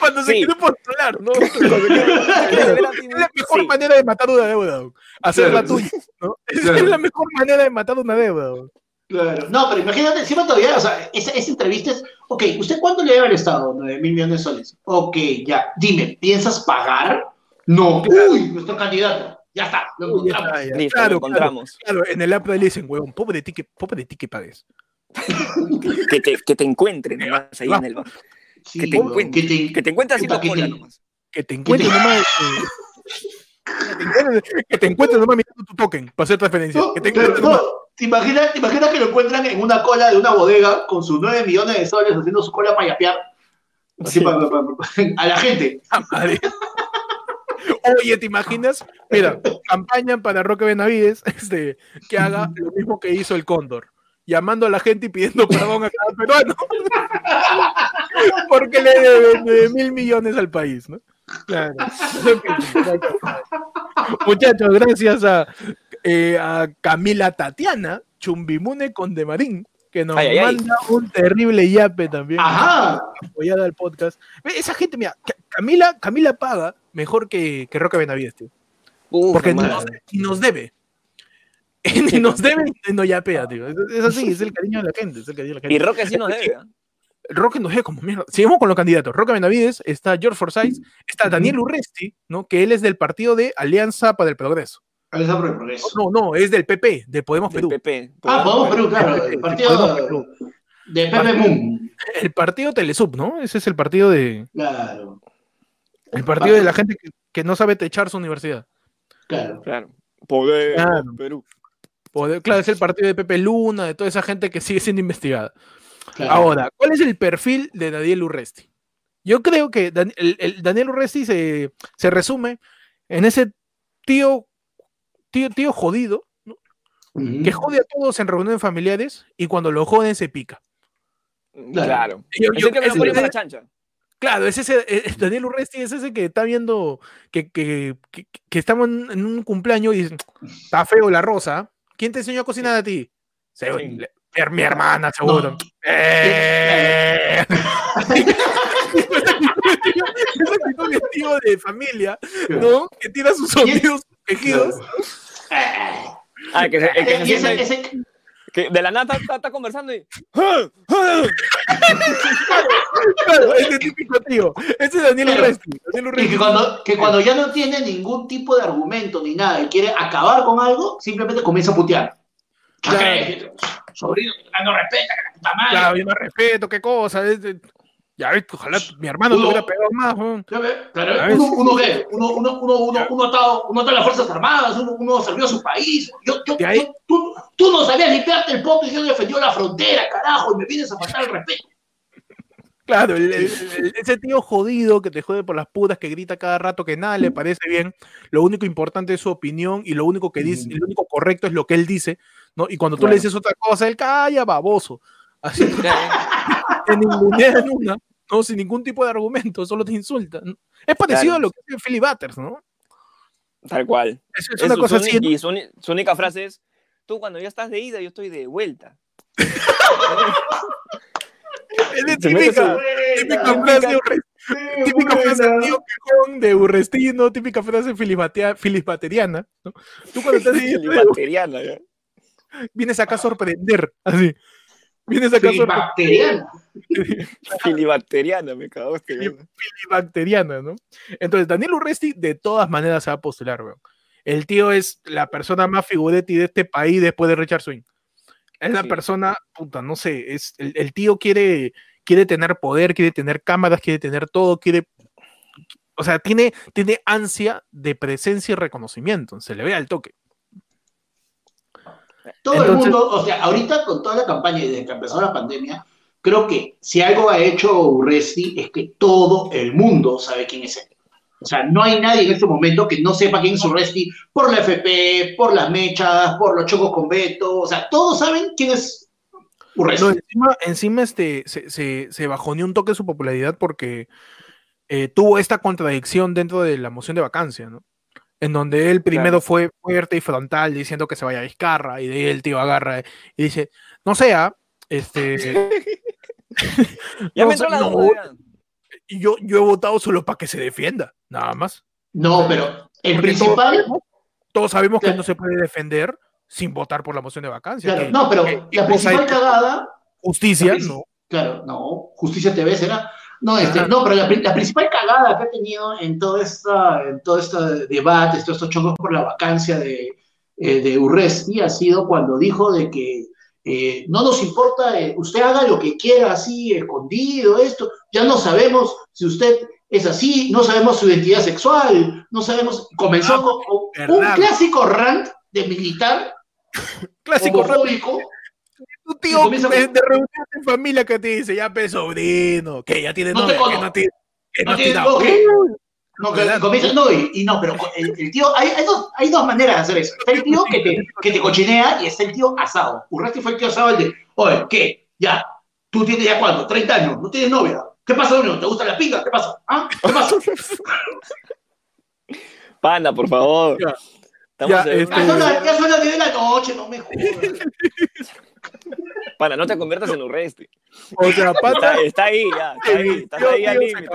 cuando se Sí. quiere postular, ¿no? ¿Te quieres deber a ti Es la mejor Sí. manera de matar una deuda, hacerla Claro. tuya, ¿no? [LAUGHS] Claro. es la mejor manera de matar una deuda. Claro. No, pero imagínate, encima todavía, o sea, esa, esa entrevista es, ok, ¿usted cuánto le debe al Estado? 9 mil millones de soles. Ok, ya, dime, ¿piensas pagar? No. Uy, nuestro candidato. Ya está, lo ya encontramos. está, ya. Listo, Claro, lo encontramos. Claro, en el app le dicen, huevón, pobre de ti que, pobre de ti que pagues. Que te, que te encuentren nomás ahí en el banco. Sí, Que te weón, encuentre. que te- Que te encuentres haciendo que cola te- nomás. Que te encuentres nomás. eh, que te encuentres nomás mirando tu token para hacer transferencia. No, Que te pero encuentres no. ¿te imaginas, te imaginas que lo encuentran en una cola de una bodega con sus 9 millones de soles haciendo su cola para yapear? Así Sí. a la gente. Ah, madre. Oye, ¿te imaginas? Mira, campaña para Roque Benavides [LAUGHS] este, que haga lo mismo que hizo el Cóndor, llamando a la gente y pidiendo perdón a cada peruano. [LAUGHS] Porque le debe 9 mil millones al país, ¿no? Claro. [LAUGHS] Muchachos, gracias a, eh, a Camila Tatiana Chumbimune Condemarín, que nos Ay, ay, ay. manda un terrible yape también Ajá. apoyada al podcast. Ve, Esa gente, mira, Ca- Camila, Camila paga mejor que, que Roca Benavides, tío. Uf, Porque nos, y nos debe. Y nos debe [LAUGHS] y nos yapea, tío. Es, es así, es el cariño de la gente. Es el cariño de la Y gente. Roque sí nos debe. [LAUGHS] ¿ah? Roque nos debe como mierda. Seguimos con los candidatos. Roca Benavides, está George Forsyth, está Daniel Urresti, ¿no? Que él es del partido de Alianza para el Progreso. Alianza por el Progreso. No, no, es del PP, de Podemos Del Perú. PP. Ah, Podemos Perú, claro. El partido Podemos Perú. de Pepe Moon. El partido Telesub, ¿no? Ese es el partido de. Claro, El partido de la gente que, que no sabe techar su universidad. claro. Claro. Poder. Claro. Perú. Poder- claro, es el partido de Pepe Luna, de toda esa gente que sigue siendo investigada. claro. Ahora, ¿cuál es el perfil de Daniel Urresti? Yo creo que Dan- el, el Daniel Urresti se, se resume en ese tío, tío, tío jodido, que jode a todos en reuniones familiares y cuando lo joden se pica. Claro. Yo- yo- que me lo ese- pone para la chancha. Claro, es ese, eh, Daniel Urresti es ese que está viendo que, que, que- que estamos en, en un cumpleaños y dice, está feo la rosa. ¿Quién te enseñó a cocinar a ti? Se- Sí. le- mi, mi hermana, seguro. No. Eh. [LAUGHS] [LAUGHS] Esa actitud de tío de familia, ¿no? Que tira sus sonidos, sus quejidos. Ah, que se, que se Y ese, siente- ese, que de la nada está, está conversando y. Claro, ese típico tío. Ese es Daniel Claro. Urresti. Daniel y Urresti. que cuando, que cuando ya no tiene ningún tipo de argumento ni nada y quiere acabar con algo, simplemente comienza a putear. Claro. Sobrino, que no respeta, que la puta madre. Claro, yo no respeto, qué cosa. Ya ves, ojalá mi hermano te Uno- hubiera pegado más. Ya claro, A uno, uno, ¿qué? Uno, uno, uno, uno, uno, está en las Fuerzas Armadas, uno, uno sirvió a su país. Yo, tú, tú no sabías limpiarte el poto y yo defendió la frontera, carajo, y me vienes a faltar el respeto. Claro, el- el- el- ese tío jodido que te jode por las putas, que grita cada rato que nada le parece bien, lo único importante es su opinión y lo único que dice, Ujú. lo único correcto es lo que él dice, ¿no? Y cuando tú Claro. le dices otra cosa, él calla, baboso. Así te [LAUGHS] ningunea en una, ¿no? Sin ningún tipo de argumento, solo te insulta. ¿no? Es parecido Claro. a lo que hace Philly Butters, ¿no? Tal cual. Es, una cosa su así. Y su, única frase es: Tú, cuando ya estás de ida, yo estoy de vuelta. Es de [LAUGHS] típica, típica frase, Qué típica frase de urrestino, típica frase filibateriana, ¿no? Tú cuando estás ahí, Libateriana, ¿ya? vienes acá a sorprender, así. ¿Vienes acaso Filibacteriana. [LAUGHS] Filibacteriana, me cago este. bacteriana, ¿no? Entonces, Daniel Urresti de todas maneras se va a postular, weón. El tío es la persona más figuretti de este país después de Richard Swing. Es la Sí. persona, puta, no sé, es, el, el tío quiere, quiere tener poder, quiere tener cámaras, quiere tener todo, quiere... O sea, tiene, tiene ansia de presencia y reconocimiento, se le ve al toque. Todo el mundo, o sea, ahorita con toda la campaña y desde que empezó la pandemia, creo que si algo ha hecho Urresti es que todo el mundo sabe quién es él. O sea, no hay nadie en este momento que no sepa quién es Urresti por la FP, por las mechas, por los chocos con Beto. O sea, todos saben quién es Urresti. No, encima, encima este, se, se, se bajoneó un toque su popularidad porque eh, tuvo esta contradicción dentro de la moción de vacancia, ¿no? En donde él primero Claro. fue fuerte y frontal diciendo que se vaya a Vizcarra, y de ahí el tío agarra y dice, no sea, este, [LAUGHS] [LAUGHS] Ya No me sé, entró la no, duda. ya. y yo, yo he votado solo para que se defienda, nada más. No, pero el Porque principal. Todos, todos sabemos que no se puede defender sin votar por la moción de vacancia. claro, que- no, pero que- la principal cagada justicia, la ¿no? Claro, no, Justicia TV será. No, este, no, pero la principal cagada que ha tenido en todo esta, en todo este debate, todos estos chongos por la vacancia de, eh, de Urresti ha sido cuando dijo de que eh, no nos importa, eh, usted haga lo que quiera así, escondido, esto, ya no sabemos si usted es así, no sabemos su identidad sexual, no sabemos, comenzó Ah, con, un clásico rant de militar [LAUGHS] Clásico homofóbico, Tu tío comienza de, de reunión en familia que te dice, ya pe sobrino, que ya tiene No novia, que no tiene, que No no tiene No, que no, y, y no, pero el, el tío, hay, hay, dos, hay dos maneras de hacer eso. Está el tío que te, que te cochinea y está el tío asado. Urresti fue el tío asado, el de, oye, ¿qué? Ya, tú tienes ya cuánto, 30 años, no tienes novia. ¿Qué pasa, Bruno? ¿Te gusta la pinga? ¿Qué pasa? ¿Ah? ¿Qué pasa? [LAUGHS] Pana, por favor. Ya. Estamos Ya, en este- Ya son las ya son las 10 de la noche, no me jodas. Pana, no te conviertas en Urresti. O sea, Está, pata, está ahí, ya. Está ahí. Estás tío, ahí al límite.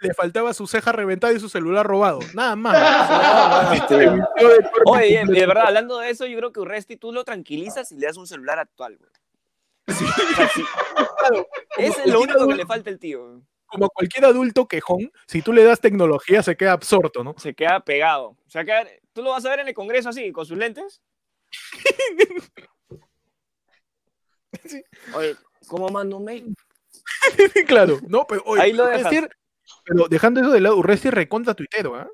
El le faltaba su ceja reventada y su celular robado, nada más. [LAUGHS] Oye, de verdad, hablando de eso, yo creo que Urresti tú lo tranquilizas y le das un celular actual, güey. O sea, sí, Claro, es lo único que le falta al tío. como cualquier adulto quejón, si tú le das tecnología se queda absorto, ¿no? Se queda pegado. O sea, queda- tú lo vas a ver en el Congreso así, con sus lentes. [LAUGHS] Oye, ¿cómo mando un mail? [LAUGHS] claro, no, pero oye, Ahí lo dejas. Urresti- pero dejando eso de lado, Urresti recontra tuitero, ¿ah?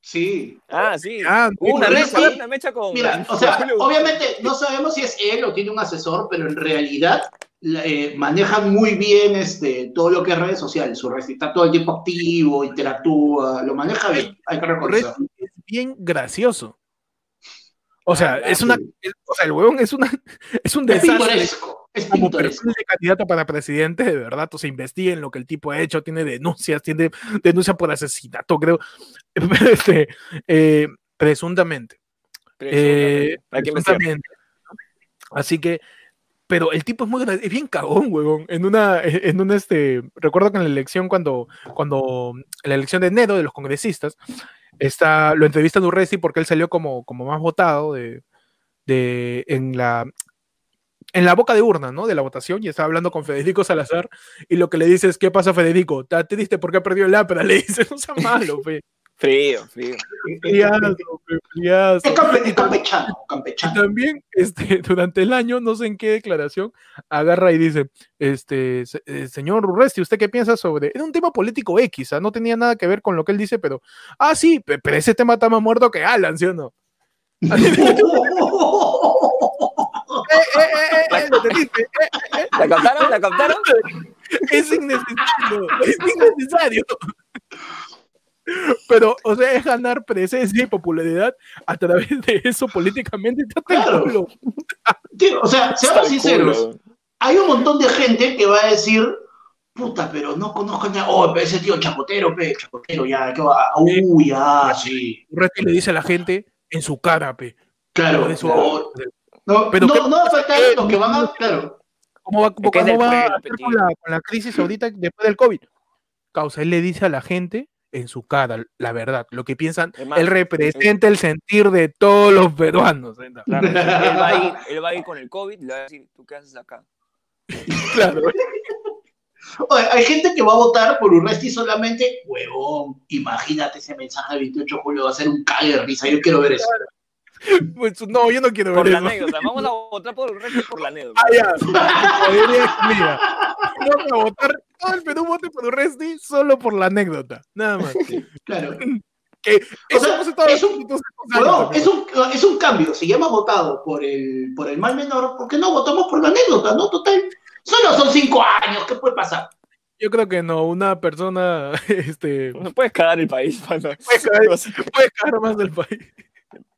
Sí. Ah, sí. Ah, una Urresti- mecha, una mecha con. Mira, o sea, obviamente no sabemos si es él o tiene un asesor, pero en realidad eh, maneja muy bien este, todo lo que es redes sociales. Urresti está todo el tiempo activo, interactúa, lo maneja bien. Hay que reconocerlo. Urresti es bien gracioso. O sea, Ah, es una, sí. es- o sea, el huevón es una, [LAUGHS] es un Es desastre pintoresco. Es como perfil de candidato para presidente, de verdad, o sea, investiguen lo que el tipo ha hecho, tiene denuncias, tiene denuncia por asesinato, creo, [LAUGHS] este, eh, presuntamente. Presuntamente. Eh. Así que, pero el tipo es muy es bien cagón, huevón. En una, en un este, recuerdo que en la elección, cuando, cuando, en la elección de enero de los congresistas, está, lo entrevistan Urresti porque él salió como, como más votado de, de, en la, en la boca de urna, ¿no? De la votación, y estaba hablando con Federico Salazar, y lo que le dice es, ¿qué pasa, Federico? ¿Está triste porque ha perdido el APRA? [LAUGHS] Le dice, no sea malo, fe. Frío, frío. Friazo, fe, friazo. Es, campe- es campechano, Y campechano. también, este, [LAUGHS] durante el año, no sé en qué declaración, agarra y dice, este, eh, señor Urresti, ¿usted qué piensa sobre? Era un tema político X, ¿ah? no tenía nada que ver con lo que él dice, pero, ah, sí, pe- pero ese tema está más muerto que Alan, ¿sí o no? [LAUGHS] Eh, eh, eh, eh, ¿lo? Eh, ¿La captaron? ¿La captaron? es innecesario, es innecesario. Pero, o sea, es ganar presencia y popularidad a través de eso políticamente. Claro. Tío, o sea, seamos sinceros. Hay un montón de gente que va a decir, puta, pero no conozco nada. Oh, pero ese tío chapotero, pe, chapotero, ya, que va. Uy, ya, sí. Urresti le dice a la gente en su cara, pe. Claro. Por eso- no, no, Pero no, ¿qué- no va a faltar van a. Claro. ¿Cómo va, cómo del va a hacer con la, con la crisis ahorita después del COVID? Causa, él le dice a la gente en su cara la verdad, lo que piensan. Es más, él representa el sentir de todos los peruanos. ¿eh? Claro, él, va a ir, él va a ir con el COVID y le va a decir, ¿tú qué haces acá? [LAUGHS] Claro. Oye, hay gente que va a votar por Urresti solamente, huevón, imagínate ese mensaje del 28 de julio, va a ser un cague de risa, yo quiero ver eso. Pues, no, yo no quiero Por ver la eso. anécdota, vamos a votar por el resto por la anécdota. Ah, ya. Mira, vamos a votar, todo el Perú vote por Urresti solo por la anécdota, nada más. Claro. Que eso sea, es un- años es un, es un cambio, si ya hemos votado por el, por el mal menor, ¿por qué no votamos por la anécdota, no? Total, solo son cinco años, ¿qué puede pasar? Yo creo que no, una persona [LAUGHS] este, No puedes cagar el país. mano. puede caer, puede caer más del país.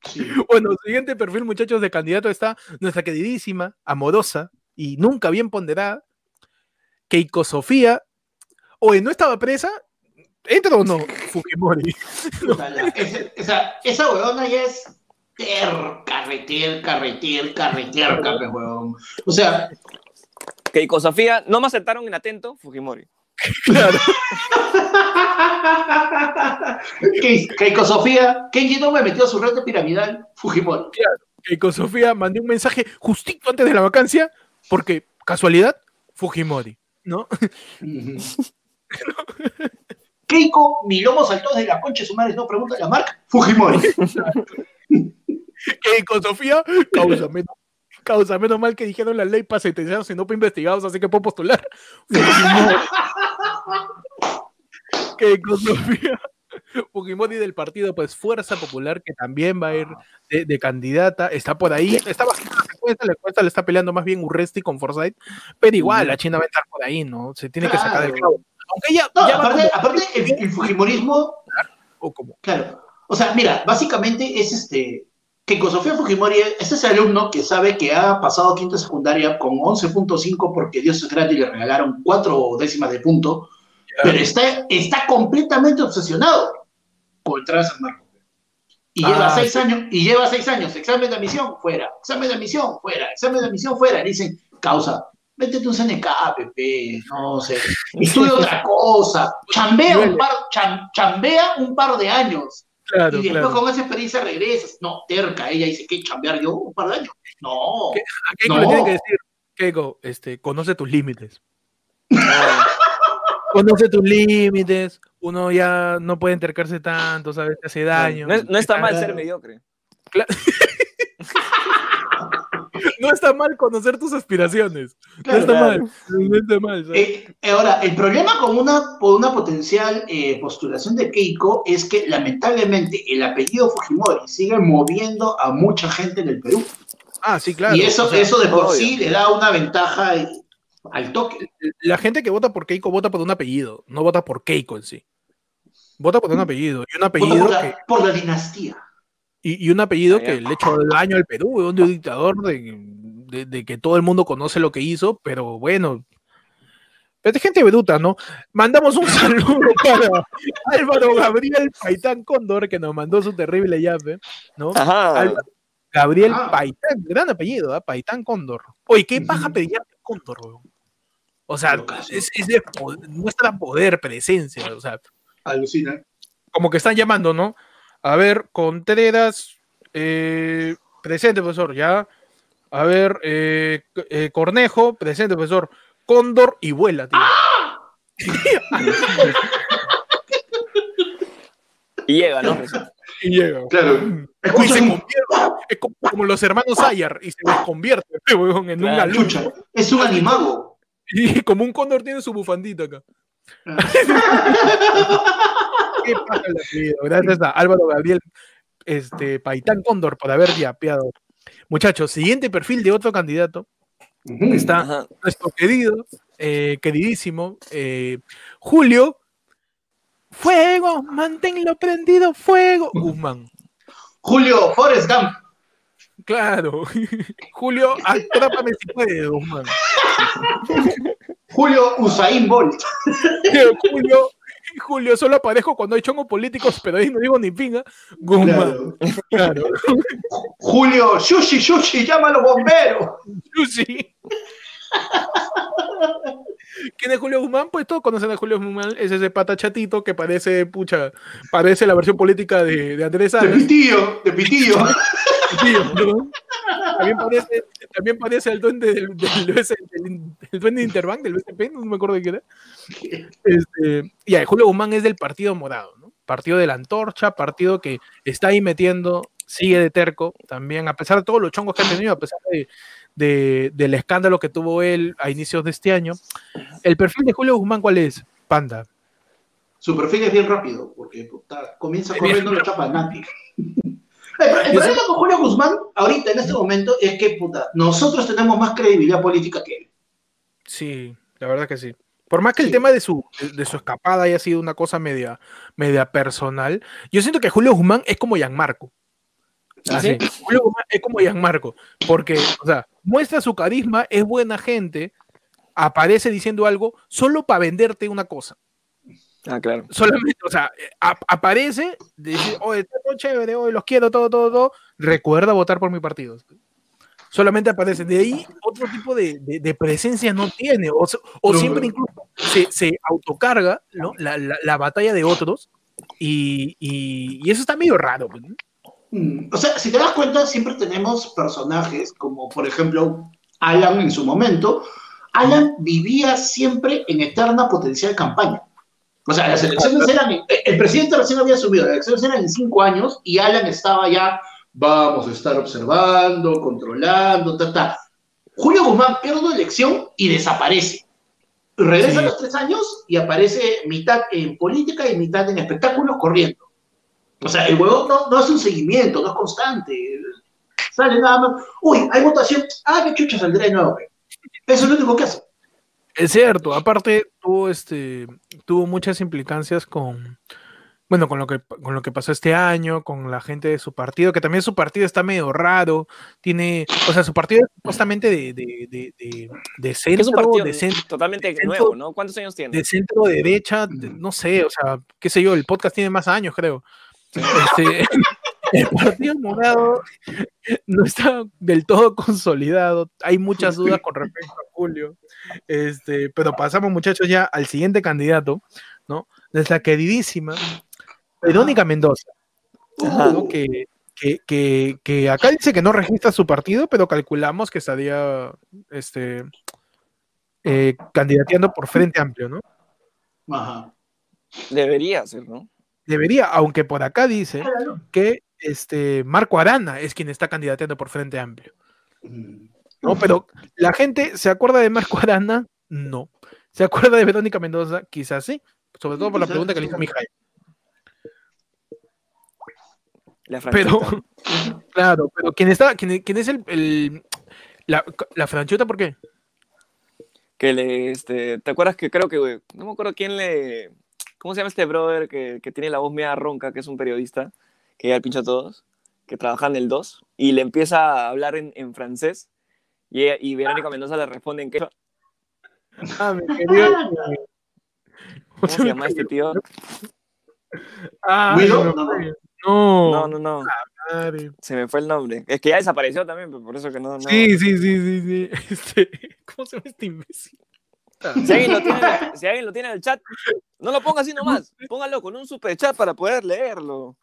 Sí. [LAUGHS] Bueno, siguiente perfil, muchachos, de candidato está nuestra queridísima, amorosa y nunca bien ponderada, Keiko Sofía. Oye, ¿no estaba presa? ¿Entra o no? [LAUGHS] Fujimori. La- ese- esa, esa huevona ya es terca, reterca, reterca, reterca, huevón. O sea, Keiko Sofía, no me aceptaron en atento, Fujimori. Claro. [LAUGHS] Ke- Keiko Sofía, Kenji no me metió a su de piramidal, Fujimori. Keiko Sofía mandé un mensaje justito antes de la vacancia, porque, casualidad, Fujimori, ¿no? [LAUGHS] Keiko, mi lomo saltó desde la concha de su madre, no pregunta la marca, Fujimori. [LAUGHS] Keiko Sofía, causa menos, causa menos mal que dijeron la ley para sentenciados y no para investigados, así que puedo postular. Fujimori. Keiko Sofía. [LAUGHS] Fujimori del partido, pues Fuerza Popular, que también va a ir de, de candidata, está por ahí, está bajando la encuesta, la encuesta le está peleando más bien Urresti con Forsyth, pero igual la China va a estar por ahí, ¿no? Se tiene que sacar el Claro. clavo. Aunque ya, No, ya aparte, aparte el, el Fujimorismo, o como- claro. O sea, mira, básicamente es este. Keiko Sofía Fujimori es ese alumno que sabe que ha pasado quinta secundaria con 11.5 porque Dios es grande y le regalaron cuatro décimas de punto, pero está, está completamente obsesionado con entrar a San Marcos. Y Ah, lleva seis sí. años, y lleva seis años, examen de admisión, fuera, examen de admisión, fuera, examen de admisión, fuera. Le dicen, causa, métete un CNK, Pepe, no sé, [LAUGHS] estudia otra cosa, chambea un par, cham- chambea un par de años. Claro, y después claro. con esa experiencia regresas. No, terca, ella dice que chambear yo un par de años. No. ¿Qué? A Keiko No. le tiene que decir, Keiko, este, conoce tus límites. [LAUGHS] Ah, Conoce tus límites, uno ya no puede entercarse tanto, ¿sabes? Te hace daño. No, es- no está mal ser mediocre. [LAUGHS] No está mal conocer tus aspiraciones. Claro, no está claro. mal. No está mal. ¿sabes? Eh, ahora, el problema con una, con una potencial eh, postulación de Keiko es que lamentablemente el apellido Fujimori sigue moviendo a mucha gente en el Perú. ah, sí, claro. y eso, O sea, eso de por obvio. sí le da una ventaja eh, al toque. La gente que vota por Keiko vota por un apellido, no vota por Keiko en sí. Vota por un apellido. Y un Por, apellido por la, que, por la dinastía. y, y un apellido Ah, que le echó daño al Perú, weón, de un dictador, de, de- de que todo el mundo conoce lo que hizo, pero bueno. Pero es gente bruta, ¿no? Mandamos un [LAUGHS] saludo para Álvaro Gabriel Paitán Cóndor, que nos mandó su terrible llave, ¿no? Ajá. Álvaro Gabriel Ah. Paitán, gran apellido, ¿ah? Paitán Cóndor. Oye, qué paja pedir Cóndor, weón. O sea, es, es de po- muestra poder, presencia, o sea, Alucina. como que están llamando, ¿no? A ver, Contreras, eh, presente, profesor, ya. A ver, eh, eh, Cornejo, presente, profesor. Cóndor y vuela, tío. [LAUGHS] Y llega, ¿no? Y llega. Claro. Escucha, se convierte, es como, como los hermanos Ayar, y se desconvierte, weón, en un Claro, alumno. chucha, es un animago. Y [LAUGHS] como un cóndor tiene su bufandita acá. Qué paja la vida. Gracias a Álvaro Gabriel este, Paitán Cóndor por haber yapeado. Muchachos, siguiente perfil de otro candidato. Está Ajá. nuestro querido, eh, queridísimo eh, Julio. Fuego, manténlo prendido, fuego. [LAUGHS] Guzmán. Julio Forrest Gump. Claro. [LAUGHS] Julio, atrápame si puedes, Guzmán. Julio Usain Bolt. Julio, Julio, solo aparezco cuando hay chongos políticos, pero ahí no digo ni pinga. Guzmán. Claro. Claro. Julio, Shushi, Shushi, llama a los bomberos. Sí. ¿Quién es Julio Guzmán? Pues todos conocen a Julio Guzmán, es ese pata chatito que parece, pucha, parece la versión política de, de Andrés De Salas. pitillo, de pitillo. [LAUGHS] También parece, también parece el duende del, duende de Interbank, del BSP, no me acuerdo de qué era. Este, y Julio Guzmán es del Partido Morado, ¿no? Partido de la Antorcha, partido que está ahí metiendo, sigue de terco, también, a pesar de todos los chongos que ha tenido, a pesar de, de- del escándalo que tuvo él a inicios de este año. El perfil de Julio Guzmán, ¿cuál es? Panda. Su perfil es bien rápido, porque puta, comienza corriendo la chapa a nadie. El, el problema con Julio Guzmán, ahorita, en este momento, es que puta, nosotros tenemos más credibilidad política que él. Sí, la verdad que sí. Por más que el tema de su, de, su escapada haya sido una cosa media, media personal, yo siento que Julio Guzmán es como Gianmarco. Así. Julio Guzmán es como Gianmarco, porque, o sea, muestra su carisma, es buena gente, aparece diciendo algo solo para venderte una cosa. Ah, claro. Solamente, o sea, eh, ap- aparece, dice, oye, está todo chévere, hoy los quiero, todo, todo, todo. Recuerda votar por mi partido. Solamente aparece. De ahí, otro tipo de, de- de presencia no tiene. O, o No, siempre no. incluso se, se autocarga ¿no? la, la- la batalla de otros. Y, y- y eso está medio raro. pues, ¿no? Mm, O sea, si te das cuenta, siempre tenemos personajes como, por ejemplo, Alan en su momento. Alan vivía siempre en eterna potencial campaña. O sea, las elecciones eran, en- el presidente recién había subido, las elecciones eran en cinco años y Alan estaba ya, vamos a estar observando, controlando, ta, ta. Julio Guzmán pierde una elección y desaparece. Regresa Sí. a los tres años y aparece mitad en política y mitad en espectáculos corriendo. O sea, el huevón no, no hace un seguimiento, no es constante. Sale nada más. Uy, hay votación. Ah, qué chucha saldrá de nuevo. Eso es lo único que hace. Es cierto, aparte tuvo este tuvo muchas implicancias con bueno, con lo que con lo que pasó este año, con la gente de su partido, que también su partido está medio raro, tiene, o sea, su partido es supuestamente de, de, de, de, de Que es un centro, partido de, cen- totalmente centro- nuevo, ¿no? ¿Cuántos años tiene? de centro derecha, de- no sé, o sea, qué sé yo, el podcast tiene más años, creo. Este, el partido morado no está del todo consolidado. Hay muchas dudas con respecto a Julio. Este, pero pasamos, muchachos, ya al siguiente candidato, ¿no? Nuestra queridísima Verónica Mendoza. ¿no? Que, que, que, que acá dice que no registra su partido, pero calculamos que estaría este, eh, candidateando por Frente Amplio, ¿no? Ajá. Debería ser, ¿no? Debería, aunque por acá dice que este Marco Arana es quien está candidateando por Frente Amplio. Mm. ¿no? Pero la gente se acuerda de Marco Arana, no. ¿Se acuerda de Verónica Mendoza? Quizás sí. Sobre todo por la pregunta que le hizo. La Pero, [LAUGHS] claro, pero ¿quién está? ¿Quién, quién es el, el- la, la franchuta? ¿Por qué? Que le, este, ¿te acuerdas que creo que, güey, no me acuerdo quién le, ¿cómo se llama este brother que, que tiene la voz media ronca, que es un periodista, que ya el pincho a todos, que trabaja en el 2, y le empieza a hablar en, en francés, y, ella- y Verónica Mendoza le responde en qué, Ah, mi querido. ¿cómo se llama este tío? Ah, ¿Guido? no, No, no. no, se me fue el nombre. Es que ya desapareció también, pero por eso que no, no. Sí, sí, sí, sí, sí. [LAUGHS] Este, ¿Cómo se llama este imbécil? Si alguien, lo tiene, si alguien lo tiene en el chat, no lo ponga así nomás, póngalo con un super chat para poder leerlo.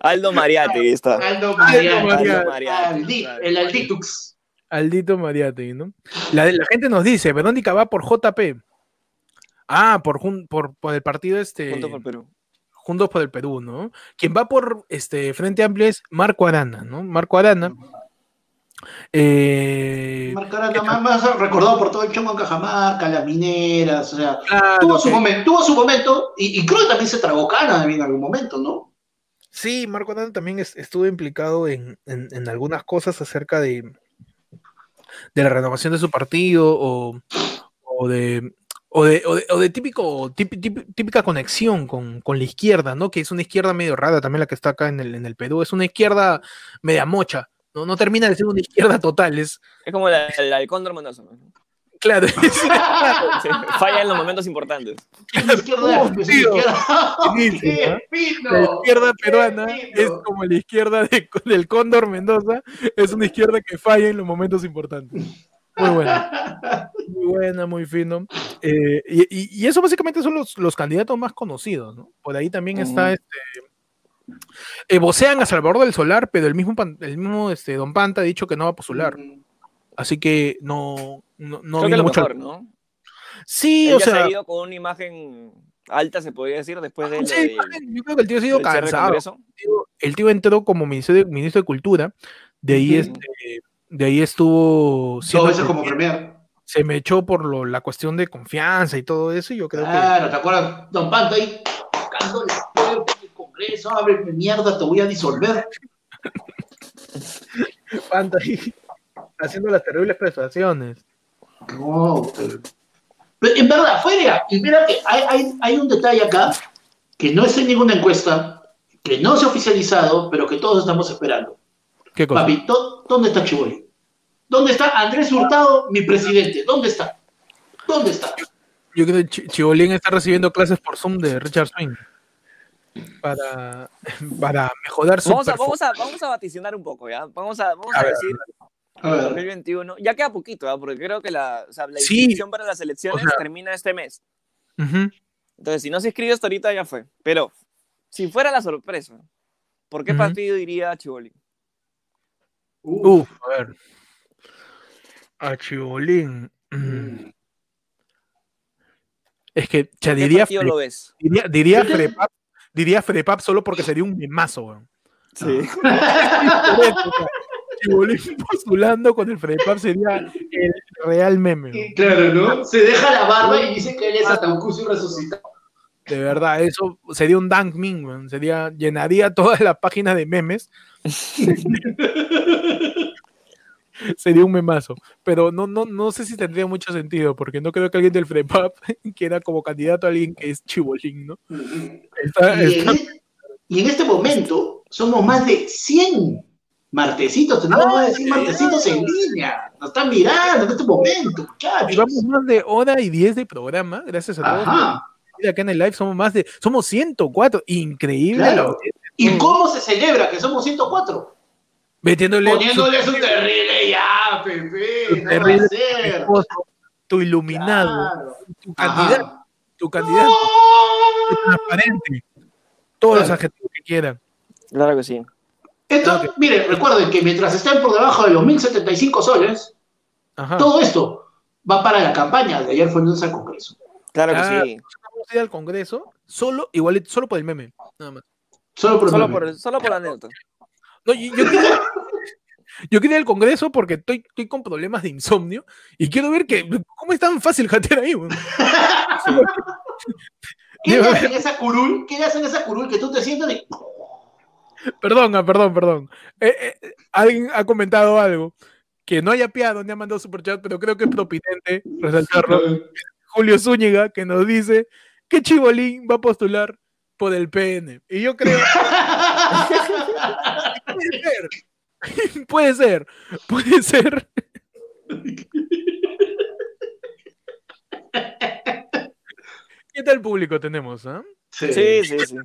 Aldo Mariati, ahí está. Aldo Mariati. Mariati. Aldo Mariati, Aldi- claro. El Alditux. Aldito Mariate, ¿no? La, la gente nos dice, Verónica va por JP. Ah, por, jun- por, por el partido este. Juntos por Perú. Juntos por el Perú, ¿no? Quien va por este Frente Amplio es Marco Arana, ¿no? Marco Arana. Eh, Marco Arana, más, más recordado por todo el chongo en Cajamarca, las mineras, o sea, claro, tuvo su que- momento, tuvo su momento, y, y creo que también se tragó cana en algún momento, ¿no? Sí, Marco Arana también es- estuvo implicado en, en- en algunas cosas acerca de, de la renovación de su partido o, o de, o de, o de- o de típico, típi- típi- típica conexión con, con la izquierda, ¿no? Que es una izquierda medio rara también la que está acá en el, en el Perú. Es una izquierda media mocha, ¿no? No termina de ser una izquierda total, es Es como la, la del Cóndor Mendoza. ¿no? claro. es- [LAUGHS] Sí, falla en los momentos importantes. La izquierda, Oh, pues, tío. izquierda. [LAUGHS] Buenísimo, ¡Qué ¿eh? fino! La izquierda ¡Qué peruana es como la izquierda de- del Cóndor Mendoza, es una izquierda que falla en los momentos importantes. Muy buena. Muy buena, muy fino. Eh, y, y- y eso básicamente son los, los candidatos más conocidos, ¿no? Por ahí también está este. Eh, vocean a Salvador del Solar, pero el mismo, Pan- el mismo este, Don Panta ha dicho que no va a postular. Así que no, no, no Creo que lo mucho. mejor, ¿no? Sí, Él o ya se sea. ha ido con una imagen alta, se podría decir, después de sí, yo creo que el tío ha sido cansado. El tío, el tío entró como ministro de, ministro de Cultura, de ahí, este, de ahí estuvo Dos veces como premier. se me echó por lo- la cuestión de confianza y todo eso, y yo creo Claro, ¿te acuerdas? Don Panto ahí Congreso, ábreme mierda, te voy a disolver. ahí haciendo las terribles prestaciones. No, pero- pero en verdad, fue legal. Y mira que hay, hay, hay un detalle acá que no es en ninguna encuesta, que no se ha oficializado, pero que todos estamos esperando. ¿Qué cosa? Papi, ¿dó- ¿dónde está Chiboli? ¿Dónde está Andrés Hurtado, mi presidente? ¿Dónde está? ¿Dónde está? Yo creo que Chi- Chibolín está recibiendo clases por Zoom de Richard Swing para, [LAUGHS] para mejorar su Vamos a, vamos, a, vamos a vaticinar un poco, ¿ya? Vamos a, vamos A a ver, decir A ver, 2021. Ya queda poquito, ¿ya? Porque creo que la, o sea, la Sí. inscripción para las elecciones O sea- termina este mes. Entonces, si no se inscribe hasta ahorita, ya fue. Pero, si fuera la sorpresa, ¿por qué partido iría Chivoli? Uf, Uf, a ver. A Chibolín. mm. Es que ya ¿Qué diría, lo ves? diría, diría diría Frepap solo porque sería un memazo, weón. Sí. Sea, [LAUGHS] Chibolín postulando con el Frepap sería el real meme, weón. Claro, ¿no? Se deja la barba y dice que él es Ataucusi resucitado. De verdad, eso sería un dank meme, weón. Sería, llenaría toda la página de memes. [LAUGHS] [LAUGHS] sería un memazo. Pero no, no, no sé si tendría mucho sentido, porque no creo que alguien del Frepap [LAUGHS] quiera como candidato a alguien que es chibolín, ¿no? Está- Y está- en, y en este momento somos más de 100 martesitos, tenemos más de 100 martesitos en línea. Nos están mirando en este momento, muchachos. Llevamos más de hora y 10 de programa, gracias a todos. Ajá. Mira, acá en el live somos más de, somos 104, increíble. Claro. audiencia. ¿Y cómo se celebra que somos 104? Metiéndole Poniéndole su terrible ya, Pepe. No va a terrible ser. esposo, tu iluminado, Claro. tu Ajá. candidato, tu candidato transparente, todos los adjetivos que quieran. Claro que sí. Esto, Ok. miren, recuerden que mientras estén por debajo de los 1075 soles, Ajá. todo esto va para la campaña de ayer fue lunes al Congreso. Claro que Ah, sí. Vamos a ir al Congreso, solo, igual, solo por el meme, nada más. Solo por el Solo meme. por, solo por la anécdota. No, yo, yo quería, yo quería al Congreso porque estoy, estoy con problemas de insomnio y quiero ver que, cómo es tan fácil jatear ahí, weón? ¿Qué [LAUGHS] le hacen esa curul? ¿Qué le hacen esa curul que tú te sientas y... Perdón, ah, perdón, perdón. Eh, eh, alguien ha comentado algo que no haya piado ni ha mandado superchat, pero creo que es propinente resaltarlo. Julio Zúñiga, que nos dice que Chibolín va a postular por el PN. Y yo creo [LAUGHS] ser, [LAUGHS] puede ser, puede ser. [LAUGHS] ¿Qué tal público tenemos? ah? Sí, sí, sí.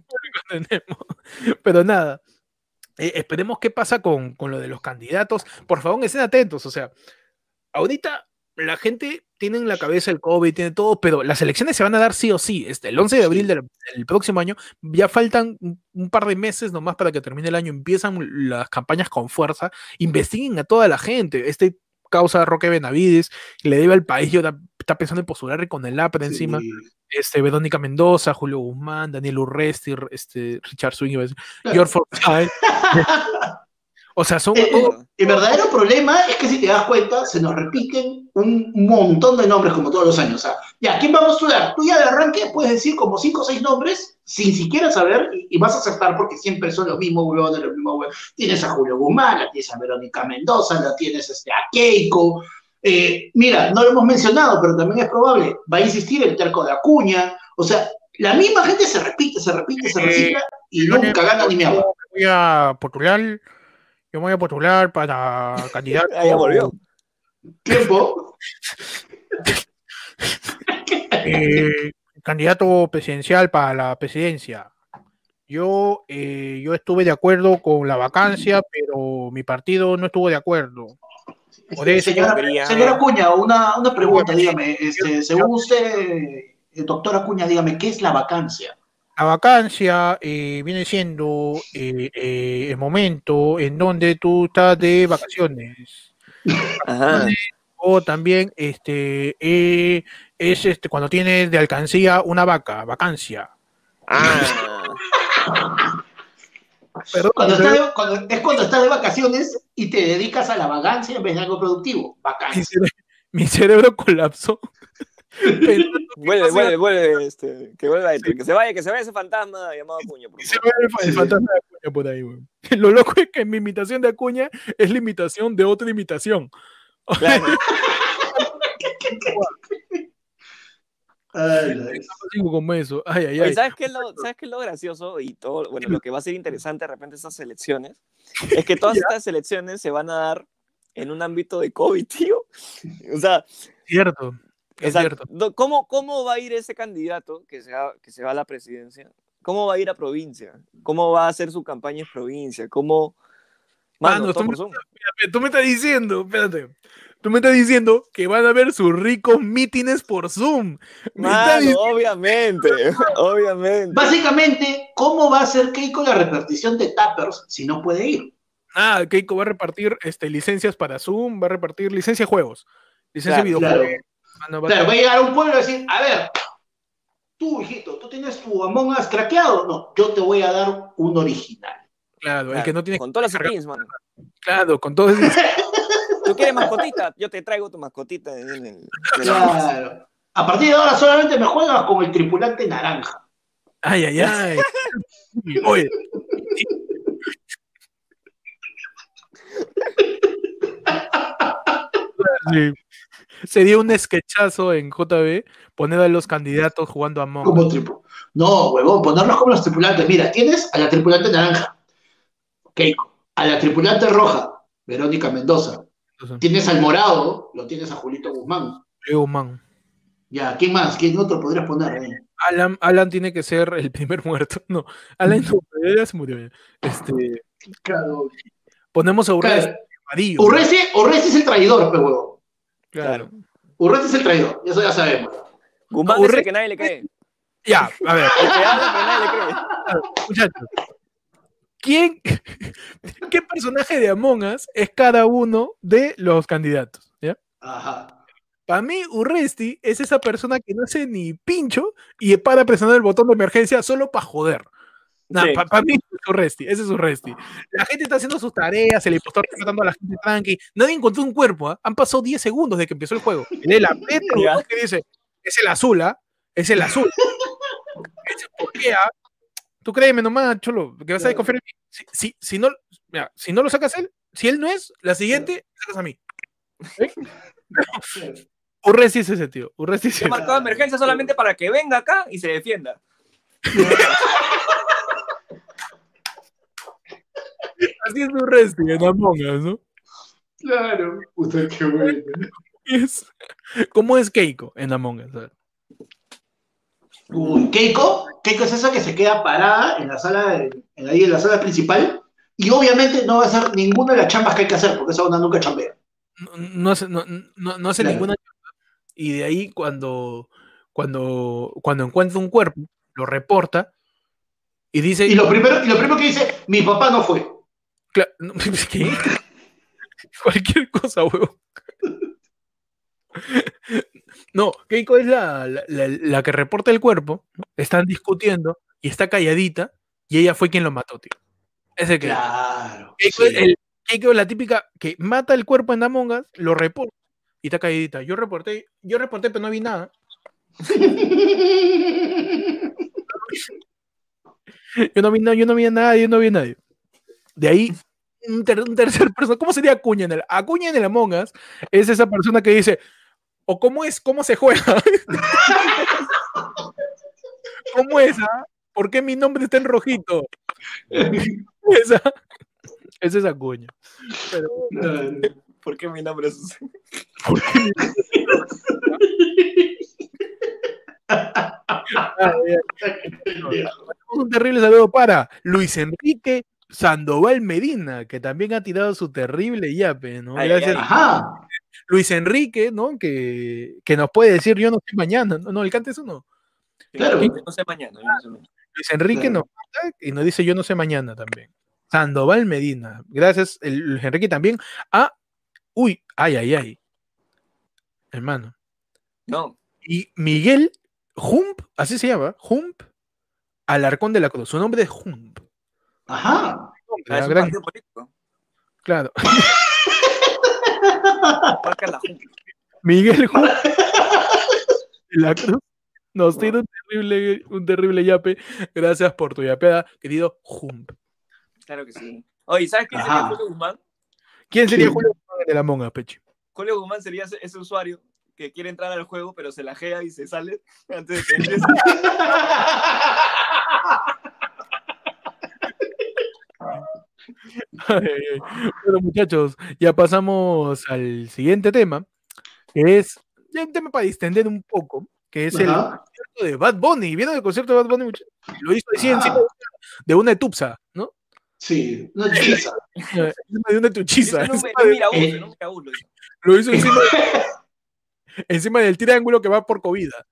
tenemos. [LAUGHS] Pero nada, eh, esperemos qué pasa con, con lo de los candidatos. Por favor, estén atentos. O sea, ahorita la gente tiene en la cabeza el COVID, tiene todo, pero las elecciones se van a dar sí o sí. Este, el 11 de abril del, del próximo año, ya faltan un, un par de meses nomás para que termine el año. Empiezan las campañas con fuerza. Investiguen a toda la gente. Este causa Roque Benavides, le debe al país, y ahora está pensando en postular con el APRA encima este, Verónica Mendoza, Julio Guzmán, Daniel Urresti, este, Richard Swing, [LAUGHS] George Forsyth. [LAUGHS] o sea, son Eh, todos- El verdadero problema es que si te das cuenta, se nos repiten un montón de nombres como todos los años. O sea, ya, ¿quién va a postular? Tú ya de arranque puedes decir como cinco o seis nombres sin siquiera saber y, y vas a aceptar porque siempre son los mismos huevones, los mismos huevones. Tienes a Julio Guzmán, la tienes a Verónica Mendoza, la tienes este, a Keiko. Eh, mira, no lo hemos mencionado, pero también es probable, va a insistir el terco de Acuña. O sea, la misma gente se repite, se repite, se Eh, recicla y yo nunca gana ni mierda. voy a postular, yo voy a postular para [LAUGHS] candidato. Ahí ya volvió. Tiempo. [LAUGHS] eh, candidato presidencial para la presidencia. Yo, eh, yo estuve de acuerdo con la vacancia, pero mi partido no estuvo de acuerdo. Por eso, señora, quería- señora Acuña, una, una pregunta, dígame, este, según usted, el doctor Acuña, dígame, ¿qué es la vacancia? La vacancia eh, viene siendo eh, eh, el momento en donde tú estás de vacaciones. Ajá. O también este eh, es este cuando tienes de alcancía una vaca, vacancia. Ah. Perdón, Cuando pero estás de- cuando- es cuando estás de vacaciones y te dedicas a la vagancia en vez de algo productivo. mi, Vacancia. mi cerebro colapsó. Pensando [LAUGHS] Vuelve, vuelve, vuelve, este, que vuelva Héctor, que se vaya, que se vaya ese fantasma llamado Acuña, por que se favor. ve el, el Sí. fantasma de Acuña por ahí, weón. [LAUGHS] Lo loco es que mi imitación de Acuña es la imitación de otra imitación. Claro. [LAUGHS] Ay, como eso. Ay, ay, ay. ¿sabes qué, es lo, ¿Sabes qué es lo gracioso? Y todo, bueno, lo que va a ser interesante de repente estas elecciones, es que todas [LAUGHS] estas elecciones se van a dar en un ámbito de COVID, tío. O sea, Cierto. O Es sea, cierto. ¿cómo, ¿cómo va a ir ese candidato que se, va, que se va a la presidencia? ¿Cómo va a ir a provincia? ¿Cómo va a hacer su campaña en provincia? ¿Cómo...? Mano, Mano, todo tú por me- Tú me estás diciendo, espérate. Tú me estás diciendo que van a ver sus ricos mítines por Zoom. Mano, diciendo- obviamente, obviamente. Básicamente, ¿cómo va a hacer Keiko la repartición de tappers si no puede ir? Ah, Keiko va a repartir este, licencias para Zoom, va a repartir licencia de juegos, licencia de Claro, videojuegos. claro. Mano, va a- Claro, va a llegar a un pueblo y decir, a ver, tú, hijito, ¿tú tienes tu Among Us craqueado? No, yo te voy a dar un original. claro, el que no tiene Con todas las skins, mano. Claro, con todo ese- [LAUGHS] ¿Tú quieres mascotita? Yo te traigo tu mascotita el- Claro. A partir de ahora solamente me juegas con el tripulante naranja. Ay, ay, ay. [LAUGHS] Oye. [LAUGHS] Sí. Sería un sketchazo en JB poner a los candidatos jugando a Among Como tripu- No, huevón, ponerlos como los tripulantes. Mira, tienes a la tripulante naranja, Keiko. A la tripulante roja, Verónica Mendoza. Entonces, Tienes al morado, lo tienes a Julito Guzmán. Man. Ya, ¿quién más? ¿Quién otro podrías poner? Alan, Alan tiene que ser el primer [LAUGHS] muerto. No, Alan no, [LAUGHS] ya se murió. Este, Claro. ponemos a Urresti Claro. Urresti, es el traidor, pe huevón. Claro. Urresti es el traidor, eso ya sabemos. Guzmán que nadie le cree. Ya, a ver, El que habla, pero nadie le cree. muchachos. ¿Quién, [LAUGHS] qué personaje de Among Us es cada uno de los candidatos? ¿ya? Ajá. Para mí, Urresti es esa persona que no hace ni pincho y para presionar el botón de emergencia solo para joder. Sí. Para mí es Urresti, ese es Urresti. La gente está haciendo sus tareas, el impostor está tratando a la gente tranqui. Nadie encontró un cuerpo, ¿ah? han pasado 10 segundos desde que empezó el juego. Aprieta el que dice, es el azul, ¿ah? Es el azul. [LAUGHS] Ese por qué, ¿ah? Tú créeme nomás, cholo, que vas a desconfiar en mí. Si, si, si no, mira, si no lo sacas él, si él no es, la siguiente, sacas a mí. ¿Eh? [LAUGHS] Urresti es ese tío. Urresti es ese. marcado emergencia solamente para que venga acá y se defienda. [LAUGHS] Así es Urresti en Among Us, ¿no? Claro. Puta, qué bueno. Es- ¿Cómo es Keiko en Among Us? Uy, Keiko, Keiko es esa que se queda parada en la sala, de- en, ahí en la sala principal, y obviamente no va a hacer ninguna de las chambas que hay que hacer, porque esa onda nunca chambea. No, no hace, no, no- no hace Claro. ninguna chamba, y de ahí cuando, cuando, cuando encuentra un cuerpo, lo reporta y dice, Y lo primero, y lo primero que dice, mi papá no fue. "Cla- no, [LAUGHS] ¿qué? [LAUGHS] Cualquier cosa, huevo. [LAUGHS] No, Keiko es la, la, la- la que reporta el cuerpo, están discutiendo y está calladita y ella fue quien lo mató, tío. Ese que Claro. Keiko, sí. es el- Keiko es la típica que mata el cuerpo en Among Us, lo reporta y está calladita. Yo reporté, yo reporté, pero no vi nada. Yo no vi nada, yo no vi a nadie, yo no vi a nadie. De ahí, un, ter- un tercer persona, ¿cómo sería Acuña en el Acuña en el Among Us? Es esa persona que dice, o cómo es, cómo se juega. [LAUGHS] ¿Cómo es? ah? ¿Por qué mi nombre está en rojito? [LAUGHS] Esa, esa es Acuña. Pero, ¿Por qué mi nombre es así? ¿por qué mi- Ay, ay, [LAUGHS] un terrible saludo para Luis Enrique Sandoval Medina, que también ha tirado su terrible yape, ¿no? Ay, Gracias. ay. Ajá. Luis Enrique, ¿no? Que, que nos puede decir yo no sé mañana. No, no, el cante es uno. Claro. Yo No sé mañana. yo no sé mañana. Luis Enrique Claro. nos manda y nos dice yo no sé mañana también. Sandoval Medina. Gracias, el, Luis Enrique también. Ah, uy, ay, ay, ay. Hermano. No, Y Miguel Hump, así se llama, Hump Alarcón de la Cruz. Su nombre es Hump. Ajá. Es un gran- partido político. claro. [LAUGHS] Miguel de [LAUGHS] la Cruz nos tiene un terrible, un terrible yape. Gracias por tu yapeada, querido Hump. Claro que sí. Oye, ¿sabes quién Ajá. sería Julio Guzmán? ¿Quién sería Sí. Julio Guzmán de la Monga, Pechi? Julio Guzmán sería ese, ese usuario que quiere entrar al juego, pero se lajea y se sale [LAUGHS] antes de que empiece. Ay, ay, ay. [LAUGHS] Bueno, muchachos, ya pasamos al siguiente tema, que es ya un tema para distender un poco, que es el Ajá. concierto de Bad Bunny. ¿Vieron el concierto de Bad Bunny? muchachos? Lo hizo así encima de una- de etupsa, ¿no? Sí, una hechiza. [LAUGHS] Eh, Encima de una encima de- uso, Eh. no mira, uso. lo hizo encima, [LAUGHS] encima del triángulo que va por Covida.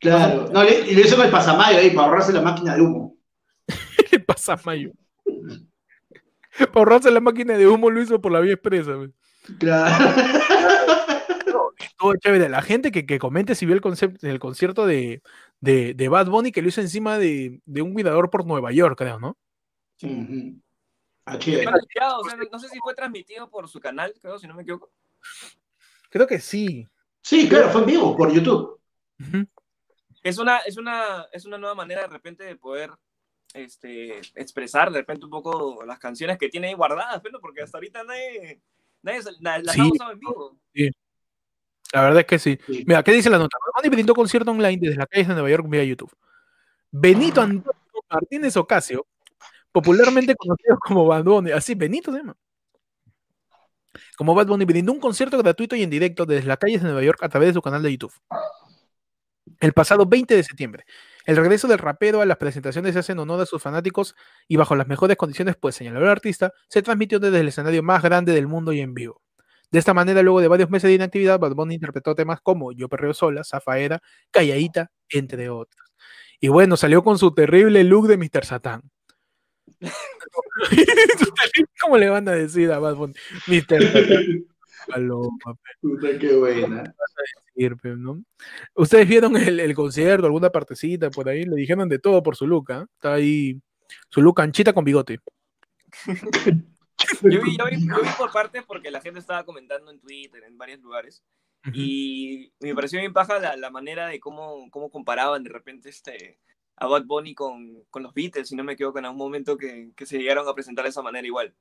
Claro. No, le- y le hizo con el pasamayo ahí para ahorrarse la máquina de humo. ¿Qué pasa, Mayo? [LAUGHS] Para ahorrarse la máquina de humo lo hizo por la vía expresa. güey. Claro. Todo chévere. La gente que, que comente si vio el, el concierto de, de, de Bad Bunny que lo hizo encima de, de un cuidador por Nueva York, creo, ¿no? Chévere. Fue anunciado, o sea, no, no sé si fue transmitido por su canal, creo, si no me equivoco. Creo que sí. Sí, claro, fue en vivo por YouTube. Es una, es una, es una nueva manera de repente de poder este, expresar de repente un poco las canciones que tiene ahí guardadas, pero porque hasta ahorita nadie, nadie las Sí. ha usado en vivo. La verdad es que sí. Sí. Mira, ¿qué dice la nota? Bad Bunny brindó concierto online desde las calles de Nueva York vía YouTube. Benito Antonio Martínez Ocasio, popularmente conocido como Bad Bunny, así, Benito se llama. Como Bad Bunny brindó un concierto gratuito y en directo desde las calles de Nueva York a través de su canal de YouTube. El pasado 20 de septiembre. El regreso del rapero a las presentaciones se hace en honor a sus fanáticos y bajo las mejores condiciones, pues señaló el artista, se transmitió desde el escenario más grande del mundo y en vivo. De esta manera, luego de varios meses de inactividad, Bad Bunny interpretó temas como Yo Perreo Sola, Zafaera, Calladita, entre otros. Y bueno, salió con su terrible look de Mr. Satán. [LAUGHS] [LAUGHS] ¿Cómo le van a decir a Bad Bunny? Mr. Satán. Paloma, Puta, qué buena. sirve, ¿no? Ustedes vieron el, el concierto, alguna partecita por ahí, le dijeron de todo por su look, ¿ah? Está ahí su look anchita con bigote. [LAUGHS] Yo vi, yo, vi, yo vi por partes porque la gente estaba comentando en Twitter, en varios lugares, y me pareció bien paja la, la manera de cómo, cómo comparaban de repente este, a Bad Bunny con, con los Beatles, si no me equivoco, en algún momento que, que se llegaron a presentar de esa manera igual.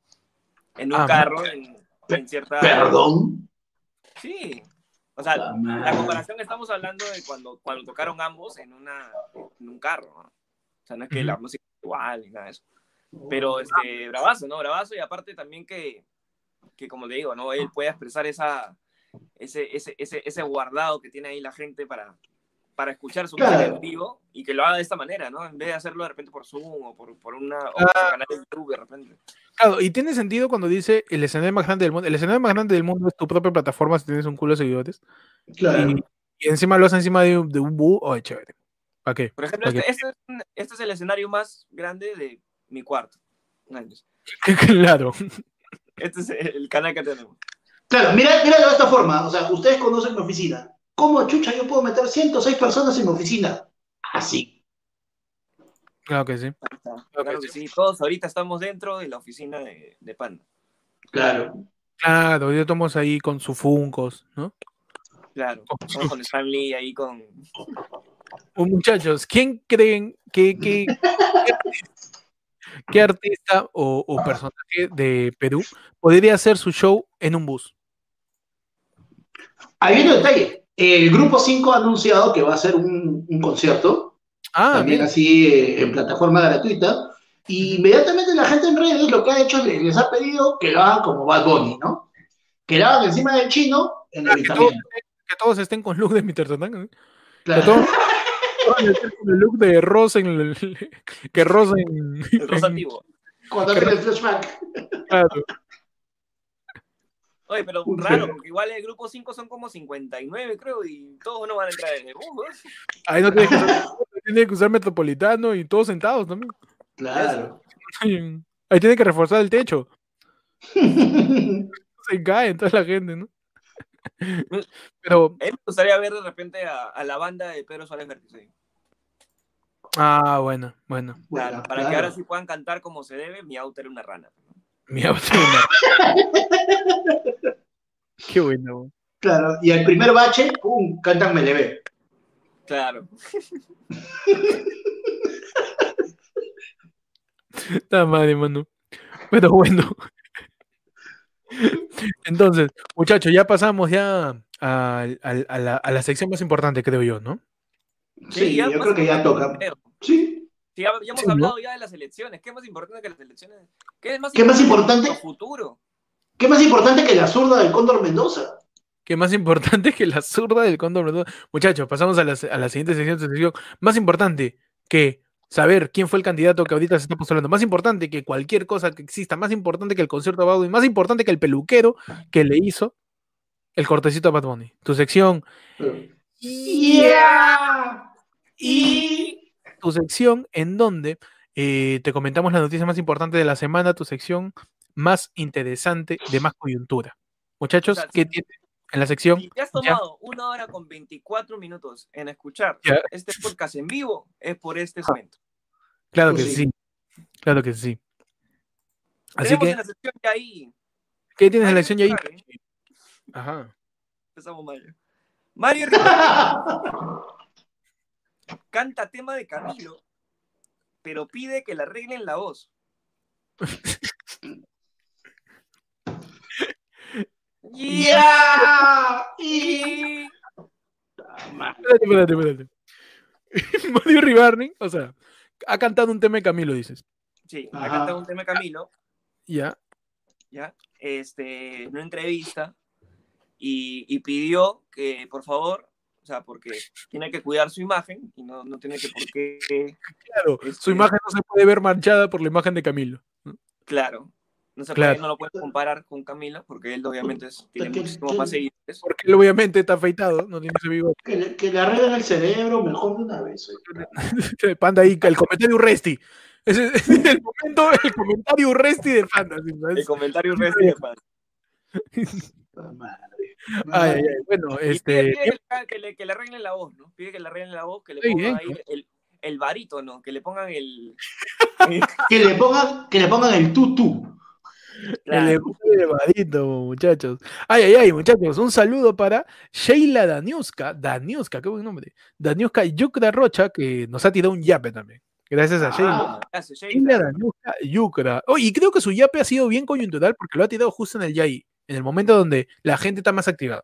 En un Ah, carro, en, en cierta... Perdón. Sí. O sea, La la comparación estamos hablando de cuando, cuando tocaron ambos en, una, en un carro, ¿no? O sea, no es que la música es igual ni nada de eso. Pero, este, bravazo, ¿no? Bravazo y aparte también que, que como te digo, ¿no? Él puede expresar esa, ese, ese, ese, ese guardado que tiene ahí la gente para, para escuchar su música Claro. en vivo y que lo haga de esta manera, ¿no? En vez de hacerlo de repente por Zoom o por, por, una, o por Ah. canal de YouTube de repente. Claro, y tiene sentido cuando dice el escenario más grande del mundo. El escenario más grande del mundo es tu propia plataforma si tienes un culo de seguidores. Claro. Y, y encima lo hace encima de, un- de un bu. Oh, chévere. ¿Para qué? Por ejemplo, este, este, es, un- este es el escenario más grande de mi cuarto. [LAUGHS] Claro. Este es el canal que tenemos. Claro, mira, míralo de esta forma. O sea, ustedes conocen mi oficina. ¿Cómo chucha yo puedo meter 106 personas en mi oficina? Así. Claro que sí. Claro que sí. sí, todos ahorita estamos dentro de la oficina de, de Panda. Claro. Claro, ya estamos ahí con sus funcos, ¿no? Claro, estamos con Stan Lee ahí con... Oh, muchachos, ¿quién creen que, que- qué, [LAUGHS] artista, qué artista o, o personaje de Perú podría hacer su show en un bus? Ahí viene el detalle. El grupo 5 ha anunciado que va a hacer un, un concierto, Ah, también así eh, en plataforma gratuita. Y inmediatamente la gente en redes lo que ha hecho les, les ha pedido que lo hagan como Bad Bunny, ¿no? Que lo hagan encima del chino en el que, todos, que todos estén con look de Mr. Satán. ¿eh? Que Claro. todos, todos estén con el look de Rosa en el, que Rosa en, El rosa en-. Cuando abren el flashback. Claro. Oye, pero raro, porque igual el grupo 5 son como 59, creo, y todos no van a entrar en el bus. ¿eh? Ahí no tienes que usar, tienes que usar metropolitano y todos sentados también. Claro. [LAUGHS] Ahí tiene que reforzar el techo. [LAUGHS] Se cae toda la gente, ¿no? [LAUGHS] Pero, A mí me gustaría ver de repente a, a la banda de Pedro Suárez Vértiz ahí. ah, bueno, bueno. Claro, Bueno, para que ahora sí puedan cantar como se debe, mi auto era una rana. Mi. [LAUGHS] Qué bueno. Claro, y el primer bache, pum, cantan Melebe. Claro. [LAUGHS] Está madre, mano. Pero bueno. Entonces, muchachos, ya pasamos ya al- al- a, la, a la sección más importante, creo yo, ¿no? Sí, ya yo creo que ya toca. Sí. Ya, ya hemos Sí, ¿no? hablado ya de las elecciones. ¿Qué es más importante que las elecciones? ¿Qué es más ¿Qué más importante? importante? que nuestro futuro. ¿Qué más importante que la zurda del Cóndor Mendoza? Que más importante que la zurda del cóndor Mendoza. Muchachos, pasamos a la, a la siguiente sección, sección. Más importante que saber quién fue el candidato que ahorita se está postulando. Más importante que cualquier cosa que exista. Más importante que el concierto de Bad Bunny. Más importante que el peluquero que le hizo el cortecito a Bad Bunny. Tu sección. Yeah. Y Tu sección en donde eh, te comentamos la noticia más importante de la semana. Tu sección más interesante de más coyuntura. Muchachos, ¿qué sí. tiene en la sección? Si te has tomado una hora con 24 minutos en escuchar Ya. este podcast en vivo, es por este momento. Claro Pues que sí. sí. Claro que sí. Así Tenemos que, en la sección ya ahí. ¿qué tienes en la sección ya ahí? Ajá. Empezamos Mario. Mario Rivera [LAUGHS] canta tema de Camilo, pero pide que le arreglen la voz. [LAUGHS] yeah. Y Espérate, espérate, espérate. [LAUGHS] Mario Ribarni, o sea, ha cantado un tema de Camilo, dices. Sí, ha cantado un tema de Camilo, Ya. ¿ya? Este, en una entrevista, y, y pidió que, por favor, o sea, porque tiene que cuidar su imagen y no, no tiene que por qué, Claro, su Este- imagen no se puede ver manchada por la imagen de Camilo. claro, no, se Claro. puede- no lo puedes comparar con Camilo, porque él obviamente es- tiene Que- muchísimos que- más seguidores. Porque él obviamente está afeitado, no tiene ese bigote. que le, que le arreglen el cerebro mejor de una vez. oye. [LAUGHS] Panda ahí, el comentario Urresti. Ese es el [LAUGHS] momento, el comentario Urresti de Panda. ¿sí? El comentario recién de Paz. [LAUGHS] Ay, ay, ay. Bueno, Y este. pide que, le, que, le, que le arreglen la voz, ¿no? Pide que le arreglen la voz, que le Está pongan ahí el, el barítono, que le pongan el... [LAUGHS] Que le pongan, que le pongan el tutú. El elevadito, muchachos. Ay, ay, ay, muchachos. Un saludo para Sheila Daniuska. Daniuska, qué buen nombre. Daniuska Yukra Rocha, que nos ha tirado un yape también. Gracias a Sheila. Ah, Gracias, Sheila Sheila. Daniuska Yukra. Oh, y creo que su yape ha sido bien coyuntural porque lo ha tirado justo en el Yai, en el momento donde la gente está más activada.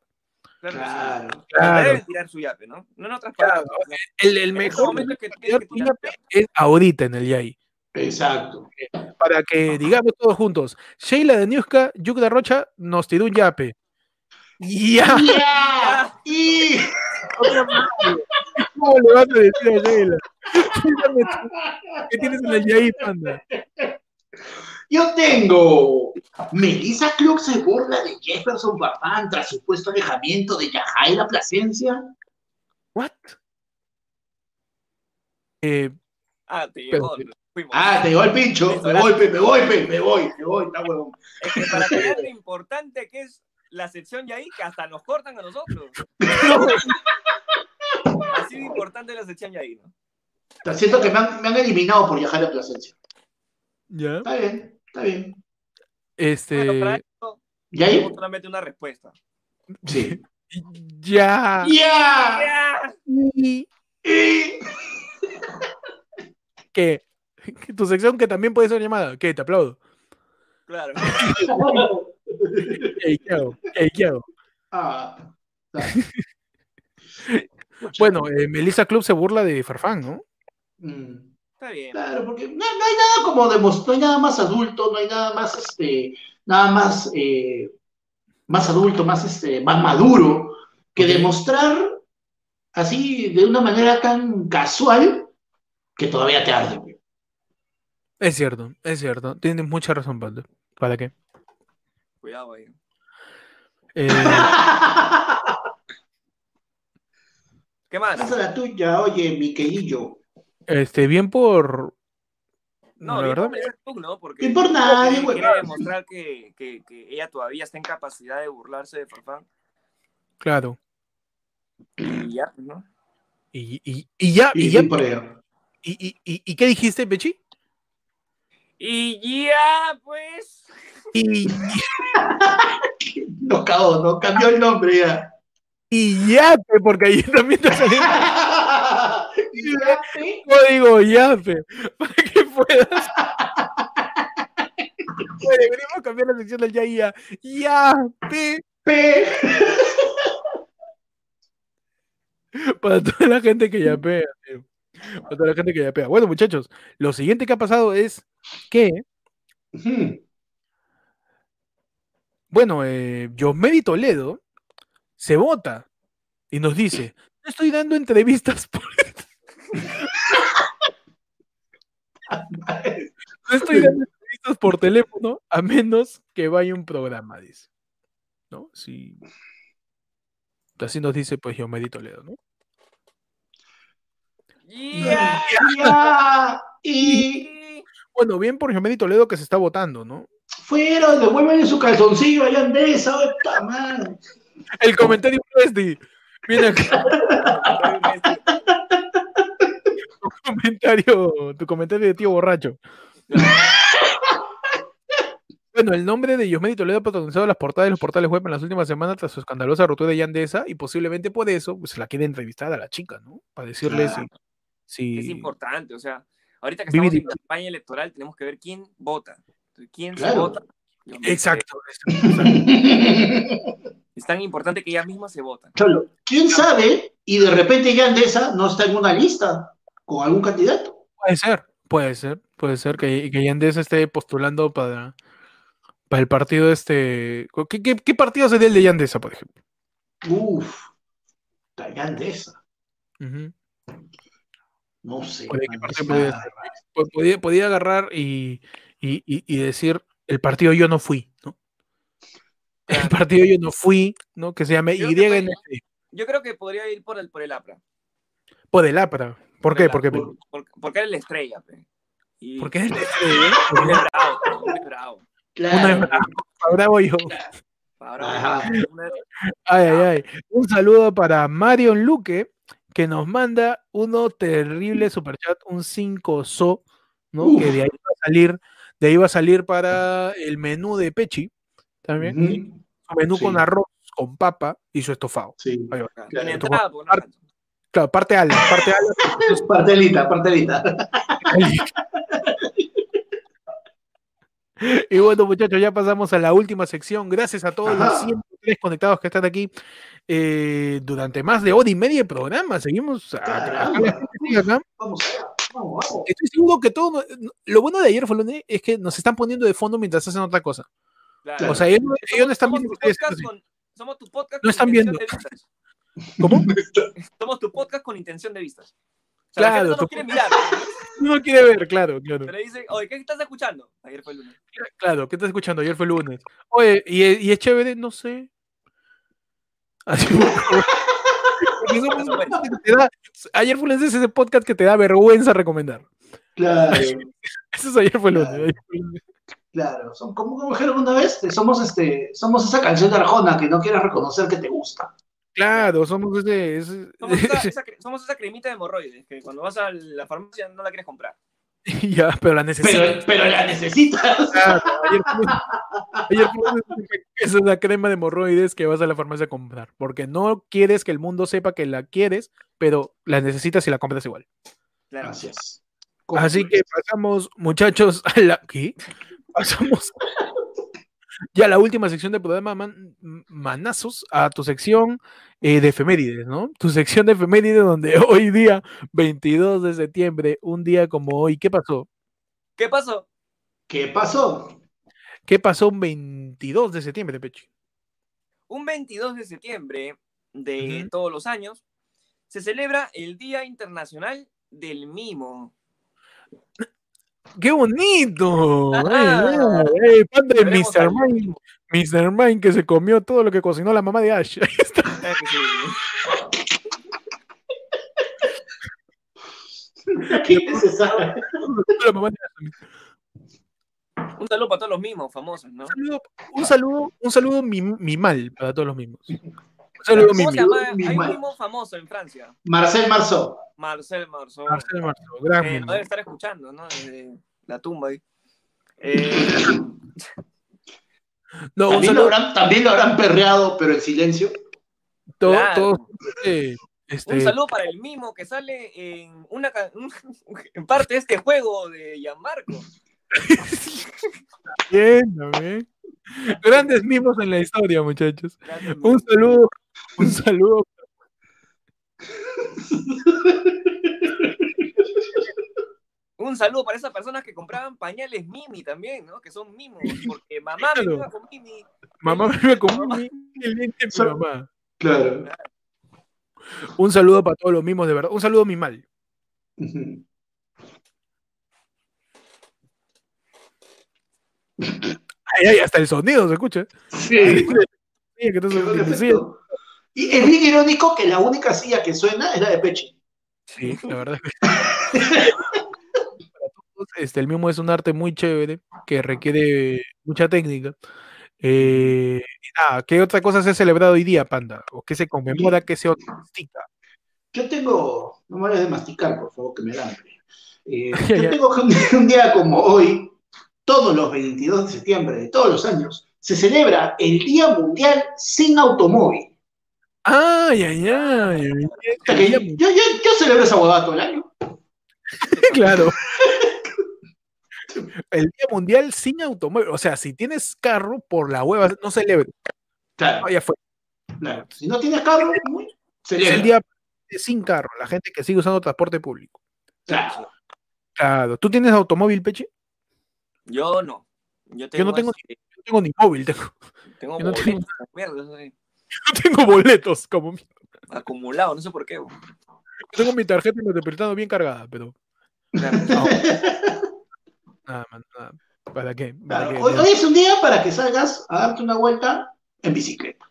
Claro. Claro. Claro. Deben tirar su yape, ¿no? No en otras Claro, palabras. El, mejor momento es que tirar que tu tirar yape es ahorita en el Yai. Exacto. Para que digamos todos juntos. Sheila Daniuska Yukra Rocha nos tiró un yape. ¡Ya! [LAUGHS] Y ¿Cómo le vas a decir a Sheila? [LAUGHS] ¿Qué tienes en el Yai, panda? Yo tengo. Melissa Club se burla de Jefferson Farfán tras supuesto alejamiento de Yajaira Plasencia. ¿What? Eh, Ah, te llegó. Ah, te llegó el pincho. Me voy, me voy, me voy, me voy, está huevón. Es que para que lo importante que es la sección de ahí, que hasta nos cortan a nosotros. [LAUGHS] Así de importante la sección de ahí, ¿no? Siento que me han, me han eliminado por Yajaira Plasencia. ya. Está bien, está bien. Este. Bueno, para esto ¿Y ahí? tenemos solamente una respuesta. Sí. [LAUGHS] Ya. ¡Ya! Y Y- que que tu sección que también puede ser llamada. ¿Qué? Te aplaudo. Claro. [LAUGHS] Ey, ¿qué hago? Ey, ¿qué hago? Ah, [LAUGHS] Bueno, eh, Melissa Club se burla de Farfán, ¿no? Mm. Está bien. Claro, porque no, no hay nada como demostrar, no hay nada más adulto, no hay nada más, este, nada más, eh, más adulto, más, este, más maduro, que demostrar así de una manera tan casual que todavía te arde. güey. Es cierto, es cierto. Tienes mucha razón, Pato. ¿Para qué? Cuidado ahí. Eh, [LAUGHS] ¿Qué más? Pasa la tuya, oye, mi querillo. Este, bien por. No, la bien verdad. por ¿no? Porque Bien por nadie, güey. quiere demostrar que, que, que ella todavía está en capacidad de burlarse de Farfán. Claro. Y ya, pues, ¿no? Y, y, y ya, y, Y, ya, y por y, y, y- ¿y qué dijiste, Pechi? Y ya, pues. Y, [LAUGHS] Nos cagó, ¿no? Cambió el nombre ya. y yape, porque ahí también te salió [LAUGHS] Y ya, ¿sí? el código yape, para que puedas. [LAUGHS] Deberíamos cambiar la sección del ya y ya. Yape, Pe- [LAUGHS] para toda la gente que yapea, tío. Para toda la gente que yapea. Bueno, muchachos, lo siguiente que ha pasado es que, bueno, eh, Toledo se vota y nos dice, estoy dando entrevistas por... No estoy dando entrevistas por teléfono a menos que vaya un programa, dice. ¿No? Sí. Así nos dice, pues, Yosmedi Toledo, ¿no? Ya. Ya. [LAUGHS] Y Bueno, bien por Yosmedi Toledo que se está votando, ¿no? fueron, devuelven su calzoncillo allá en esa, ¡puta madre! El comentario de Viene acá [LAUGHS] [LAUGHS] comentario, tu comentario de tío borracho. [LAUGHS] Bueno, el nombre de Yosmedi Toledo ha protagonizado las portadas de los portales web en las últimas semanas tras su escandalosa ruptura de Yandesa y posiblemente por eso pues, se la quiere entrevistar a la chica, ¿no? Para decirle Claro. si, Es importante, o sea, ahorita que estamos en campaña electoral tenemos que ver quién vota. ¿Quién se vota? Exacto. exacto, exacto. [LAUGHS] Es tan importante que ella misma se vota. Cholo, ¿quién sabe? Y de repente ya Andesa no está en una lista con algún candidato. Puede ser, puede ser, puede ser que, que Yandesa esté postulando para, para el partido este. ¿Qué, qué, qué partido sería el de Yandesa, por ejemplo? Uf, está ya Andesa. Ujú. No sé. Podía, podía agarrar y, y- y- y decir el partido yo no fui, ¿no? El partido yo no fui, ¿no? Que se llame Creo que puede, YNF. Yo creo que podría ir por el, por el APRA. Por el APRA. ¿Por qué? Porque, por- porque él es la estrella, pe. Y porque es el él es bravo, pe, él es bravo. Una Claro. vez bravo yo. Una- Ay, ay, ay. Un saludo para Marion Luque, que nos manda uno terrible superchat, un 5 so, ¿no? Uf. Que de ahí va a salir, de ahí va a salir para el menú de Pechi, también. Ujú. Su menú Sí. con arroz, con papa y su estofado. Sí. Ahí va. Claro. entrada. Claro, parte ala, parte ala. Partelita, partelita. Y bueno, muchachos, ya pasamos a la última sección. Gracias a todos los Ajá. 103 conectados que están aquí eh, durante más de hora y media de programa. Seguimos acá. Vamos allá. Vamos, vamos. Estoy seguro que todo. Lo bueno de ayer fue lunes es que nos están poniendo de fondo mientras hacen otra cosa. Claro. O sea, ellos, no- ellos no están somos, viendo tu podcast con, somos tu podcast No están viendo. ¿Cómo? [LAUGHS] Somos tu podcast con intención de vistas. O sea, la Claro, gente no quiere mirar. [LAUGHS] No quiere ver, claro, claro. Pero le dicen, oye, ¿qué estás escuchando? Ayer fue el lunes. Claro, ¿qué estás escuchando? Ayer fue lunes. Oye, ¿y, y es chévere? No sé. Así somos [LAUGHS] te da- ayer fue lunes es ese podcast que te da vergüenza recomendar. Claro, Eso es ayer fue lunes. Claro. lunes. claro. Son, como, como dijeron una vez, somos, este, somos esa canción de Arjona que no quieres reconocer que te gusta. Claro, somos ese. ese- Somos esa, [LAUGHS] esa cre- somos esa cremita de hemorroides que cuando vas a la farmacia no la quieres comprar. [LAUGHS] ya, pero la necesito. Pero, pero la necesitas. Claro, ayer esa [LAUGHS] es la crema de hemorroides que vas a la farmacia a comprar. Porque no quieres que el mundo sepa que la quieres, pero la necesitas y la compras igual. Claro. Gracias. Así que pasamos, muchachos, a la. ¿Qué? Pasamos ya la última sección del programa, man- manazos, a tu sección eh, de efemérides, ¿no? Tu sección de efemérides, donde [LAUGHS] hoy día, 22 de septiembre, un día como hoy, ¿qué pasó? ¿Qué pasó? ¿Qué pasó? ¿Qué pasó un 22 de septiembre, Pechi? Un 22 de septiembre de todos los años se celebra el Día Internacional del Mimo. ¡Qué bonito! Ah. ¡Eh, eh, pan de Mr. Mine! Mr. Mine que se comió todo lo que cocinó la mamá de Ash. Ahí [LAUGHS] está. Que sí. Qué innecesario. La mamá de Ash. Un saludo para todos los mismos famosos, ¿no? Un saludo, un saludo, un saludo mi, mi mal para todos los mismos. Un saludo mi ¿Cómo se mi. llama? Hay un mimo famoso en Francia. Marcel Marceau. Marcel Marceau. Marcelo Marceau, gran Eh, mimo. lo debe estar escuchando, ¿no? Desde la tumba ahí. Eh, [LAUGHS] No, un También lo, saludo habrán, también lo habrán perreado, pero en silencio. todo, claro. todo, eh, este, Un saludo para el mimo que sale en una ca- [LAUGHS] en parte de este juego de Gianmarco. [LAUGHS] bien, también. [LAUGHS] Grandes mimos en la historia, muchachos. Un saludo, un saludo. Un saludo para esas personas que compraban pañales Mimi también, ¿no? Que son mimos, porque mamá me Claro. iba con Mimi. Mamá me comió mi el diente de mi mamá. Claro. Un saludo para todos los mimos, de verdad. Un saludo mi mal. Ujú. [LAUGHS] Ay, ay, hasta el sonido se escucha. Sí. Sí, que sí, efecto. Y es bien irónico que la única silla que suena es la de Pechi. Sí, la verdad Este, el mimo es un arte muy chévere que requiere mucha técnica. Eh, nada, ¿qué otra cosa se ha celebrado hoy día, Panda? ¿O qué se conmemora, qué se mastica? Yo tengo, no me vayas de masticar, por favor, que me da hambre. Eh, [LAUGHS] yo tengo que un, un día como hoy, todos los 22 de septiembre de todos los años, se celebra el Día Mundial sin Automóvil. ¡Ay, ay, ay! O sea yo, yo, yo celebro esa huevada todo el año. [LAUGHS] Claro. El Día Mundial sin automóvil. O sea, si tienes carro, por la hueva, no celebres. Claro, No, ya fue. claro. Si no tienes carro, muy- Es celebra. el día sin carro, la gente que sigue usando transporte público. Claro. Claro. ¿Tú tienes automóvil, Peche? Yo no. Yo, Yo no tengo, este, yo no tengo ni móvil, tengo, tengo yo no tengo- boletos, [LAUGHS] mierda, sí, yo tengo boletos, como acumulado, no sé por qué. bo. yo tengo mi tarjeta metropolitana bien cargada, pero Claro. [LAUGHS] nada, man, nada. ¿Para qué? ¿Para Claro. qué? Hoy, hoy es un día para que salgas a darte una vuelta en bicicleta,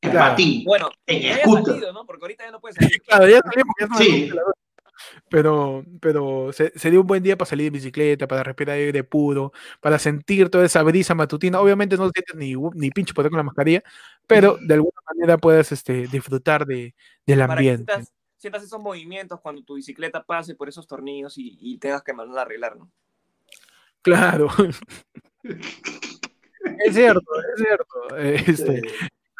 en Claro. patín. Bueno, En ya salido, ¿no? Porque ahorita ya no puedes salir. Claro, ya salimos, ya las Sí. 12 de la noche. Pero, pero se, sería un buen día para salir en bicicleta, para respirar aire puro, para sentir toda esa brisa matutina. Obviamente no sientes ni, ni pincho por estar con la mascarilla, pero de alguna manera puedes este, disfrutar de, del Para que ambiente. sientas, sientas esos movimientos cuando tu bicicleta pase por esos tornillos y, y tengas que mandar a arreglar, ¿no? Claro. [LAUGHS] es cierto, es cierto. Eh, Este, Eh,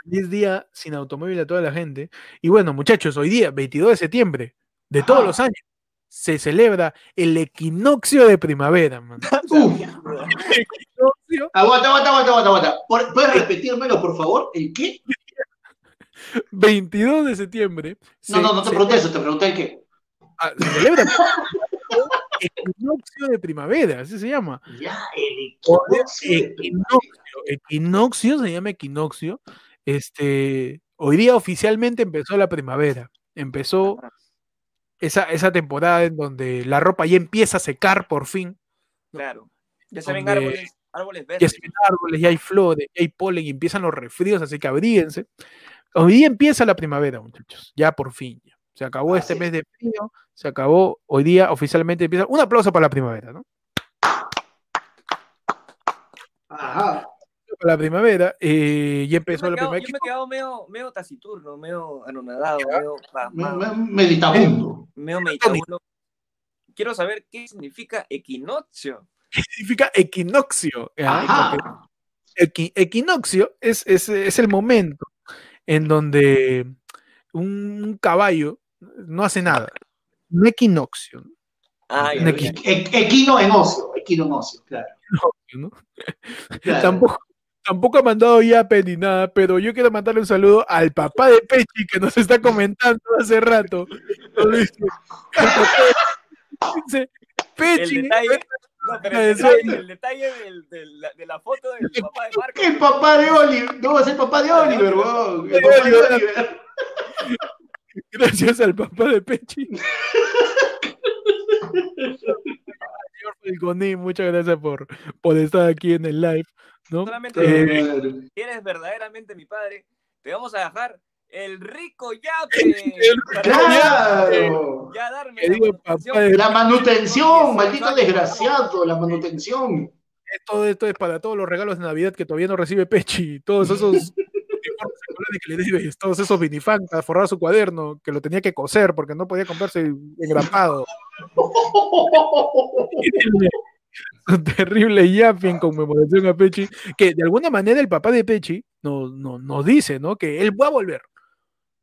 feliz día sin automóvil a toda la gente. Y bueno, muchachos, hoy día, 22 de septiembre de todos los años, se celebra el equinoccio de primavera, man. [LAUGHS] uf. Equinoccio, Aguanta, aguanta, aguanta, aguanta, ¿Puedes repetírmelo, por favor? ¿El qué? [LAUGHS] 22 de septiembre. No, se- no, no te se- pregunté eso, te pregunté el qué. ah, se celebra equinoccio de primavera, así se llama. Ya, el equinoccio de Equinoccio, equinoccio se llama equinoccio. Este, hoy día oficialmente empezó la primavera. Empezó esa, esa temporada en donde la ropa ya empieza a secar por fin. Claro. Ya se ven árboles, árboles Ya verdes. se ven árboles, ya hay flores, ya hay polen y empiezan los resfríos, así que abríguense. Hoy día empieza la primavera, muchachos. Ya por fin. ya. Se acabó este Así mes de frío, se acabó. Hoy día oficialmente empieza. Un aplauso para la primavera, ¿no? Ajá. Para la primavera. eh, ya empezó la primavera. yo me he quedado medio, medio taciturno, medio anonadado, medio Meditabundo. Medio meditabundo. Quiero saber qué significa equinoccio. significa equinoccio. Equi- equinoccio es, es, es el momento en donde un caballo no hace nada. Un equinoccio. Ah, Un ya, equi- ya. E- equino en ocio, equino en ocio, claro. ¿no? claro. Tampoco, tampoco ha mandado yape ni nada, pero yo quiero mandarle un saludo al papá de Pechi que nos está comentando hace rato. Dice, "El papá de- dice, El Pechi, detalle, no, pero el detalle, el detalle del- del- la- de la foto del papá de Marco. El papá de Oliver, no, es el papá de Oliver, weón. El papá de Oliver. Gracias al papá de Pechi. [LAUGHS] Señor Falconín, muchas gracias por, por estar aquí en el live. ¿No? Solamente Eh, eres verdaderamente mi padre, te vamos a dejar el rico yape. [LAUGHS] para Claro. Ya darme la manutención. maldito desgraciado, la manutención. todo esto es para todos los regalos de Navidad que todavía no recibe Pechi, todos esos [LAUGHS] que le debes, todos esos vinifactas, forrar su cuaderno, que lo tenía que coser porque no podía comprarse engrapado. [LAUGHS] Un [LAUGHS] terrible yapi en conmemoración a Pechi, que de alguna manera el papá de Pechi nos, nos, nos dice, ¿no? Que él va a volver.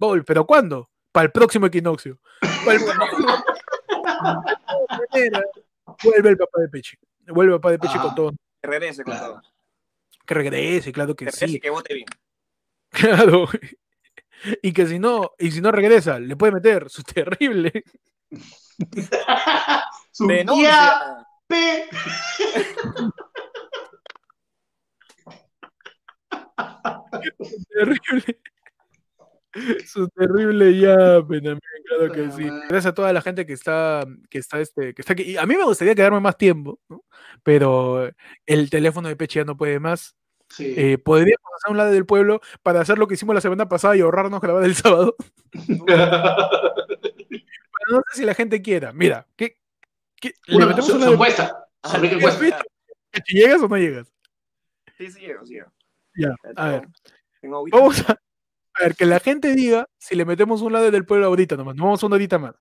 Va a volver, ¿pero cuándo? Para el próximo equinoccio. Para el próximo- Vuelve el papá de Pechi. Vuelve el papá de Pechi Ah. con todo. Que regrese con Claro. todo. Que regrese, claro que Que regrese sí. que vote bien. [LAUGHS] Claro. Y que si no, y si no regresa, le puede meter su [LAUGHS] terrible. Su tía Denuncia. P. terrible. Su terrible yape también, claro que sí. Gracias a toda la gente que está, que está, este, que está aquí. Y a mí me gustaría quedarme más tiempo, ¿no? pero el teléfono de Pechi ya no puede más. Sí. Eh, podríamos hacer un lado del pueblo para hacer lo que hicimos la semana pasada y ahorrarnos grabar el sábado. [LAUGHS] Pero no sé si la gente quiera. Mira, ¿qué, qué- le Bueno, metemos su, una de encuesta. Ah. Pechi, ¿Llegas o no llegas? Sí, sí, llego, sí. llego. Ya, a ver. Vamos a, a ver, que la gente diga si le metemos un lado del pueblo ahorita nomás. No vamos una horita más.